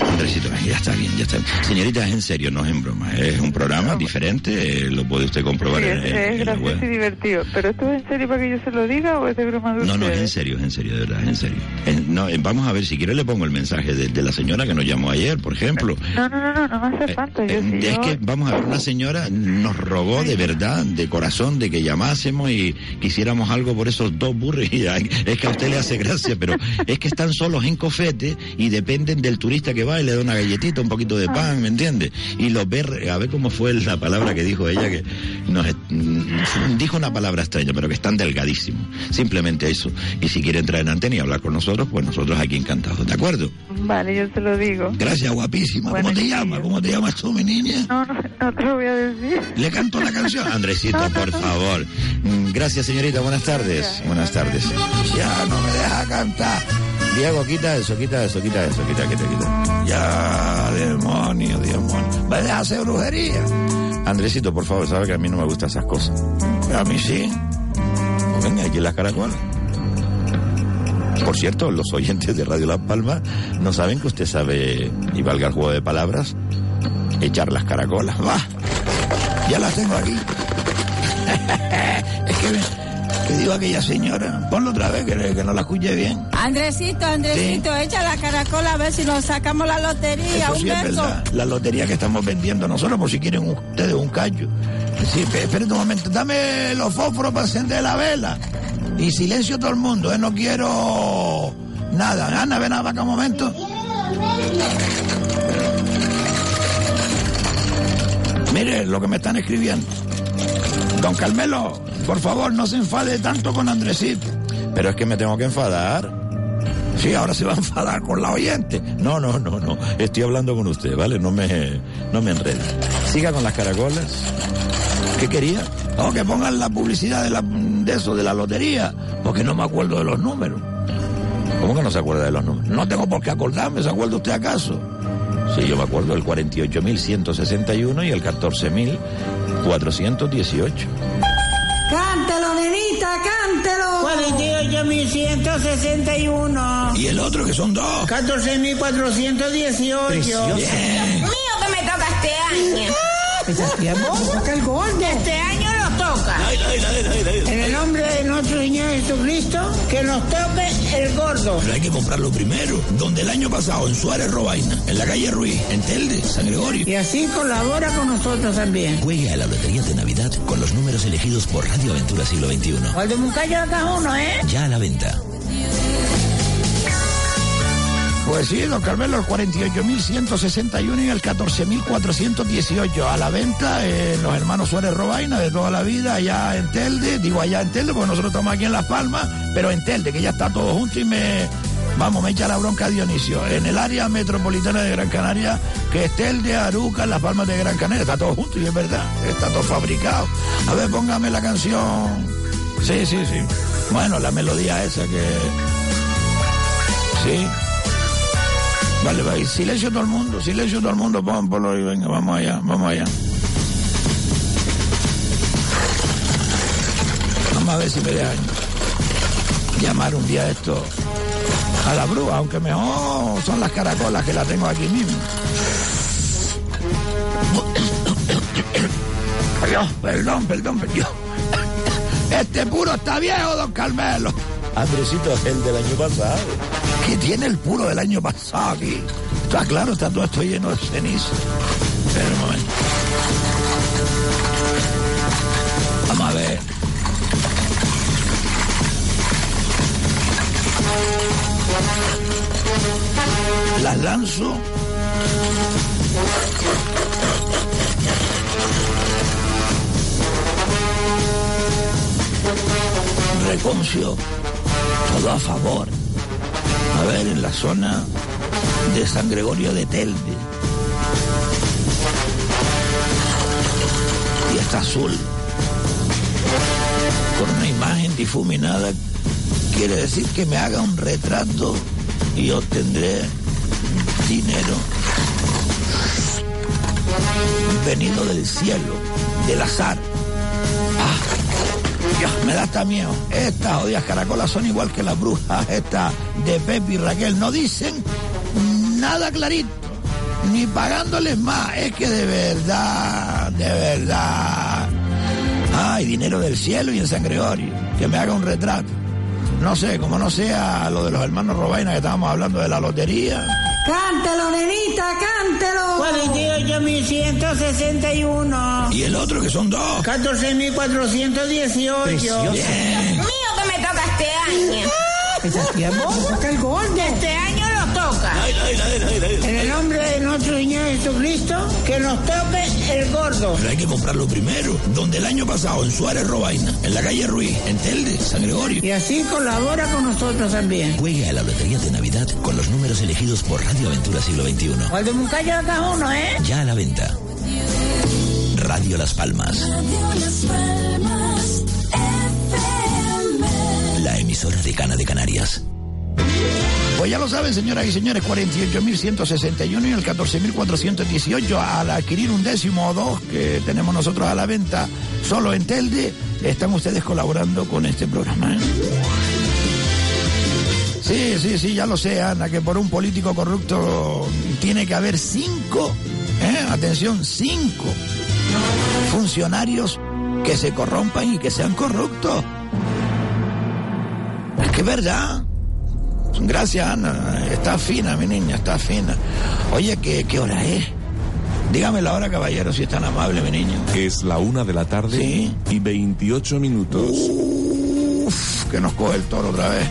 S6: Andresito, ya está bien, ya está bien. Señorita, es en serio, no es en broma. Es un programa diferente, eh, lo puede usted comprobar
S39: Sí,
S6: en,
S39: es,
S6: en-
S39: es
S6: en la
S39: gracioso
S6: web.
S39: y divertido. ¿Pero esto es en serio para que yo se lo diga o es de broma de
S6: No, no, es en serio, es en serio, de verdad, es en serio. En- no, en- vamos a ver, si quiere le pongo el mensaje de, de la señora que nos llamó ayer, por ejemplo.
S39: No, no, no, no, no me hace falta. Yo, si
S6: Es
S39: yo-
S6: que, vamos a ver, una señora nos rogó de verdad, de corazón, de que llamásemos y quisiéramos algo por esos dos burros. Y es que a usted le hace gracia, pero es que están solos en cofete y dependen del turista que va y le da una galletita, un poquito de pan, ¿me entiende? Y los ve, re- a ver cómo fue la palabra que dijo ella, que nos, mm, dijo una palabra extraña, pero que están delgadísimos. Simplemente eso. Y si quiere entrar en antena y hablar con nosotros, pues nosotros aquí encantados, ¿de acuerdo?
S39: Vale, yo se lo digo.
S6: Gracias, guapísima. ¿Cómo te llamas? ¿Cómo te llamas tú, mi niña?
S39: No, no, no te lo voy a decir.
S6: Le canto la canción. Andresito, por favor. Mm, Gracias, señorita. Buenas tardes. Buenas tardes. Ya no me deja cantar. Diego, quita eso, quita eso, quita eso, quita, quita, quita. Ya, demonio, demonio. ¿Va a hacer brujería? Andresito, por favor, sabe que a mí no me gustan esas cosas. A mí sí. Venga, aquí en las caracolas. Por cierto, los oyentes de Radio La Palma no saben que usted sabe, y valga el juego de palabras, echar las caracolas. Va, ya las tengo aquí. es que, que digo aquella señora, ponlo otra vez, que, que no la escuche bien.
S36: Andresito, Andresito, echa la caracola a ver si nos sacamos la lotería.
S6: Eso
S36: un
S6: sí es
S36: beso.
S6: verdad. La lotería que estamos vendiendo nosotros, por si quieren ustedes un callo. Sí, espérate un momento, dame los fósforos para encender la vela. Y silencio todo el mundo, ¿eh? No quiero nada. Ana, ven acá un momento. Mire lo que me están escribiendo. Don Carmelo, por favor, no se enfade tanto con Andresito. Pero es que me tengo que enfadar. Sí, ahora se va a enfadar con la oyente. No, no, no, no. Estoy hablando con usted, ¿vale? No me, no me enrede. Siga con las caracolas. ¿Qué quería? No, que pongan la publicidad de, la, de eso, de la lotería, porque no me acuerdo de los números. ¿Cómo que no se acuerda de los números? No tengo por qué acordarme, ¿se acuerda usted acaso? Sí, yo me acuerdo del 48.161 y el 14.418.
S36: Cántelo, nenita, cántelo.
S40: 48.161.
S6: Y el otro que son dos.
S40: 14.418.
S6: Precioso. Bien.
S40: Mío que me toca este año.
S36: el.
S40: Este año nos toca. En el nombre de nuestro Señor Jesucristo, que nos toque el gordo.
S6: Pero hay que comprarlo primero. Donde el año pasado, en Suárez Robaina, en la calle Ruiz, en Telde, San Gregorio.
S40: Y así colabora con nosotros también.
S5: Juegue a la Lotería de Navidad con los números elegidos por Radio Aventura Siglo XXI.
S40: Guarde un callo a cada uno, ¿eh?
S5: Ya a la venta.
S6: Pues sí, don Carmelo, el 48.161 y el 14.418 a la venta en los hermanos Suárez Robaina de toda la vida, allá en Telde, digo allá en Telde porque nosotros estamos aquí en Las Palmas, pero en Telde, que ya está todo junto y me, vamos, me echa la bronca Dionisio. En el área metropolitana de Gran Canaria, que es Telde, Aruca, Las Palmas de Gran Canaria, está todo junto y es verdad, está todo fabricado. A ver, póngame la canción. Sí, sí, sí. Bueno, la melodía esa que... Sí. Vale, vale. Silencio todo el mundo, silencio todo el mundo, pon, ponlo y venga, vamos allá, vamos allá. Vamos a ver si me dejan llamar un día esto a la brúa, aunque mejor son las caracolas que la tengo aquí mismo. Perdón, perdón, perdón. Este puro está viejo, don Carmelo.
S33: Andresito, el del año pasado.
S6: Que tiene el puro del año pasado aquí. Está claro, está todo lleno de ceniza. Vamos a ver. Las lanzo. Reconcio. Todo a favor. A ver, en la zona de San Gregorio de Telde. Y está azul. Con una imagen difuminada quiere decir que me haga un retrato y obtendré dinero venido del cielo, del azar. Dios, me da hasta miedo. Estas odias caracolas son igual que las brujas, estas de Pepe y Raquel. No dicen nada clarito, ni pagándoles más. Es que de verdad, de verdad. Ay, dinero del cielo y en San Gregorio. Que me haga un retrato. No sé, como no sea lo de los hermanos Robaina que estábamos hablando de la lotería.
S40: Cántelo, nenita, cántelo. 48.161.
S6: Y el otro que son dos.
S40: 14.418.
S6: Precioso.
S40: Bien.
S31: Mío que me toca este año.
S40: Toca el gordo.
S31: Este año
S40: En el nombre de nuestro Señor Jesucristo, que nos toque el gordo.
S6: Pero hay que comprarlo primero. Donde el año pasado, en Suárez Robaina, en la calle Ruiz, en Telde, San Gregorio.
S40: Y así colabora con nosotros también.
S5: Juegue a la Lotería de Navidad con los números elegidos por Radio Aventura Siglo XXI.
S40: ¿Cuál de Muncayo acá uno, eh?
S5: Ya a la venta. Radio Las Palmas. La emisora de Cana de Canarias.
S6: Pues ya lo saben, señoras y señores, 48.161 y el 14.418 al adquirir un décimo o dos que tenemos nosotros a la venta solo en Telde, están ustedes colaborando con este programa. ¿eh? Sí, sí, sí, ya lo sé, Ana, que por un político corrupto tiene que haber cinco, ¿eh? atención, cinco funcionarios que se corrompan y que sean corruptos. Es que es verdad. Gracias, Ana. Está fina, mi niña, está fina. Oye, ¿qué, qué hora es? Dígame la hora, caballero, si es tan amable, mi niño.
S41: Es la una de la tarde y 28 minutos.
S6: Uf, que nos coge el toro otra vez.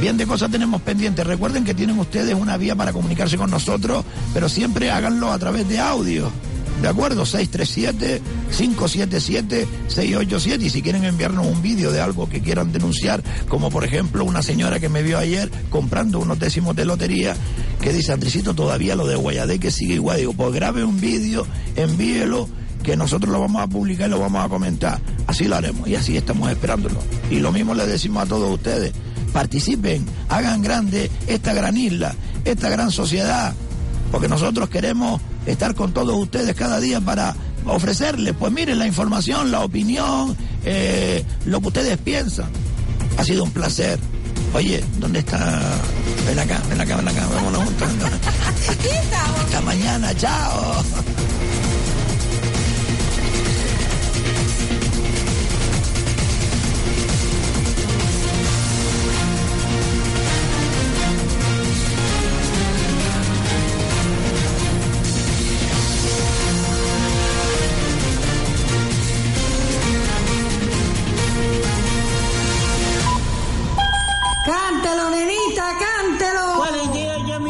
S6: Bien de cosas tenemos pendientes. Recuerden que tienen ustedes una vía para comunicarse con nosotros, pero siempre háganlo a través de audio. ¿De acuerdo? 637-577-687. Y si quieren enviarnos un vídeo de algo que quieran denunciar, como por ejemplo una señora que me vio ayer comprando unos décimos de lotería, que dice, Andresito, todavía lo de Guayadé que sigue igual. Digo, pues grabe un vídeo, envíelo, que nosotros lo vamos a publicar y lo vamos a comentar. Así lo haremos y así estamos esperándolo. Y lo mismo le decimos a todos ustedes. Participen, hagan grande esta gran isla, esta gran sociedad, porque nosotros queremos estar con todos ustedes cada día para ofrecerles, pues miren, la información, la opinión, eh, lo que ustedes piensan. Ha sido un placer. Oye, ¿dónde está? Ven acá, ven acá, ven acá, vámonos juntos. Hasta mañana, chao.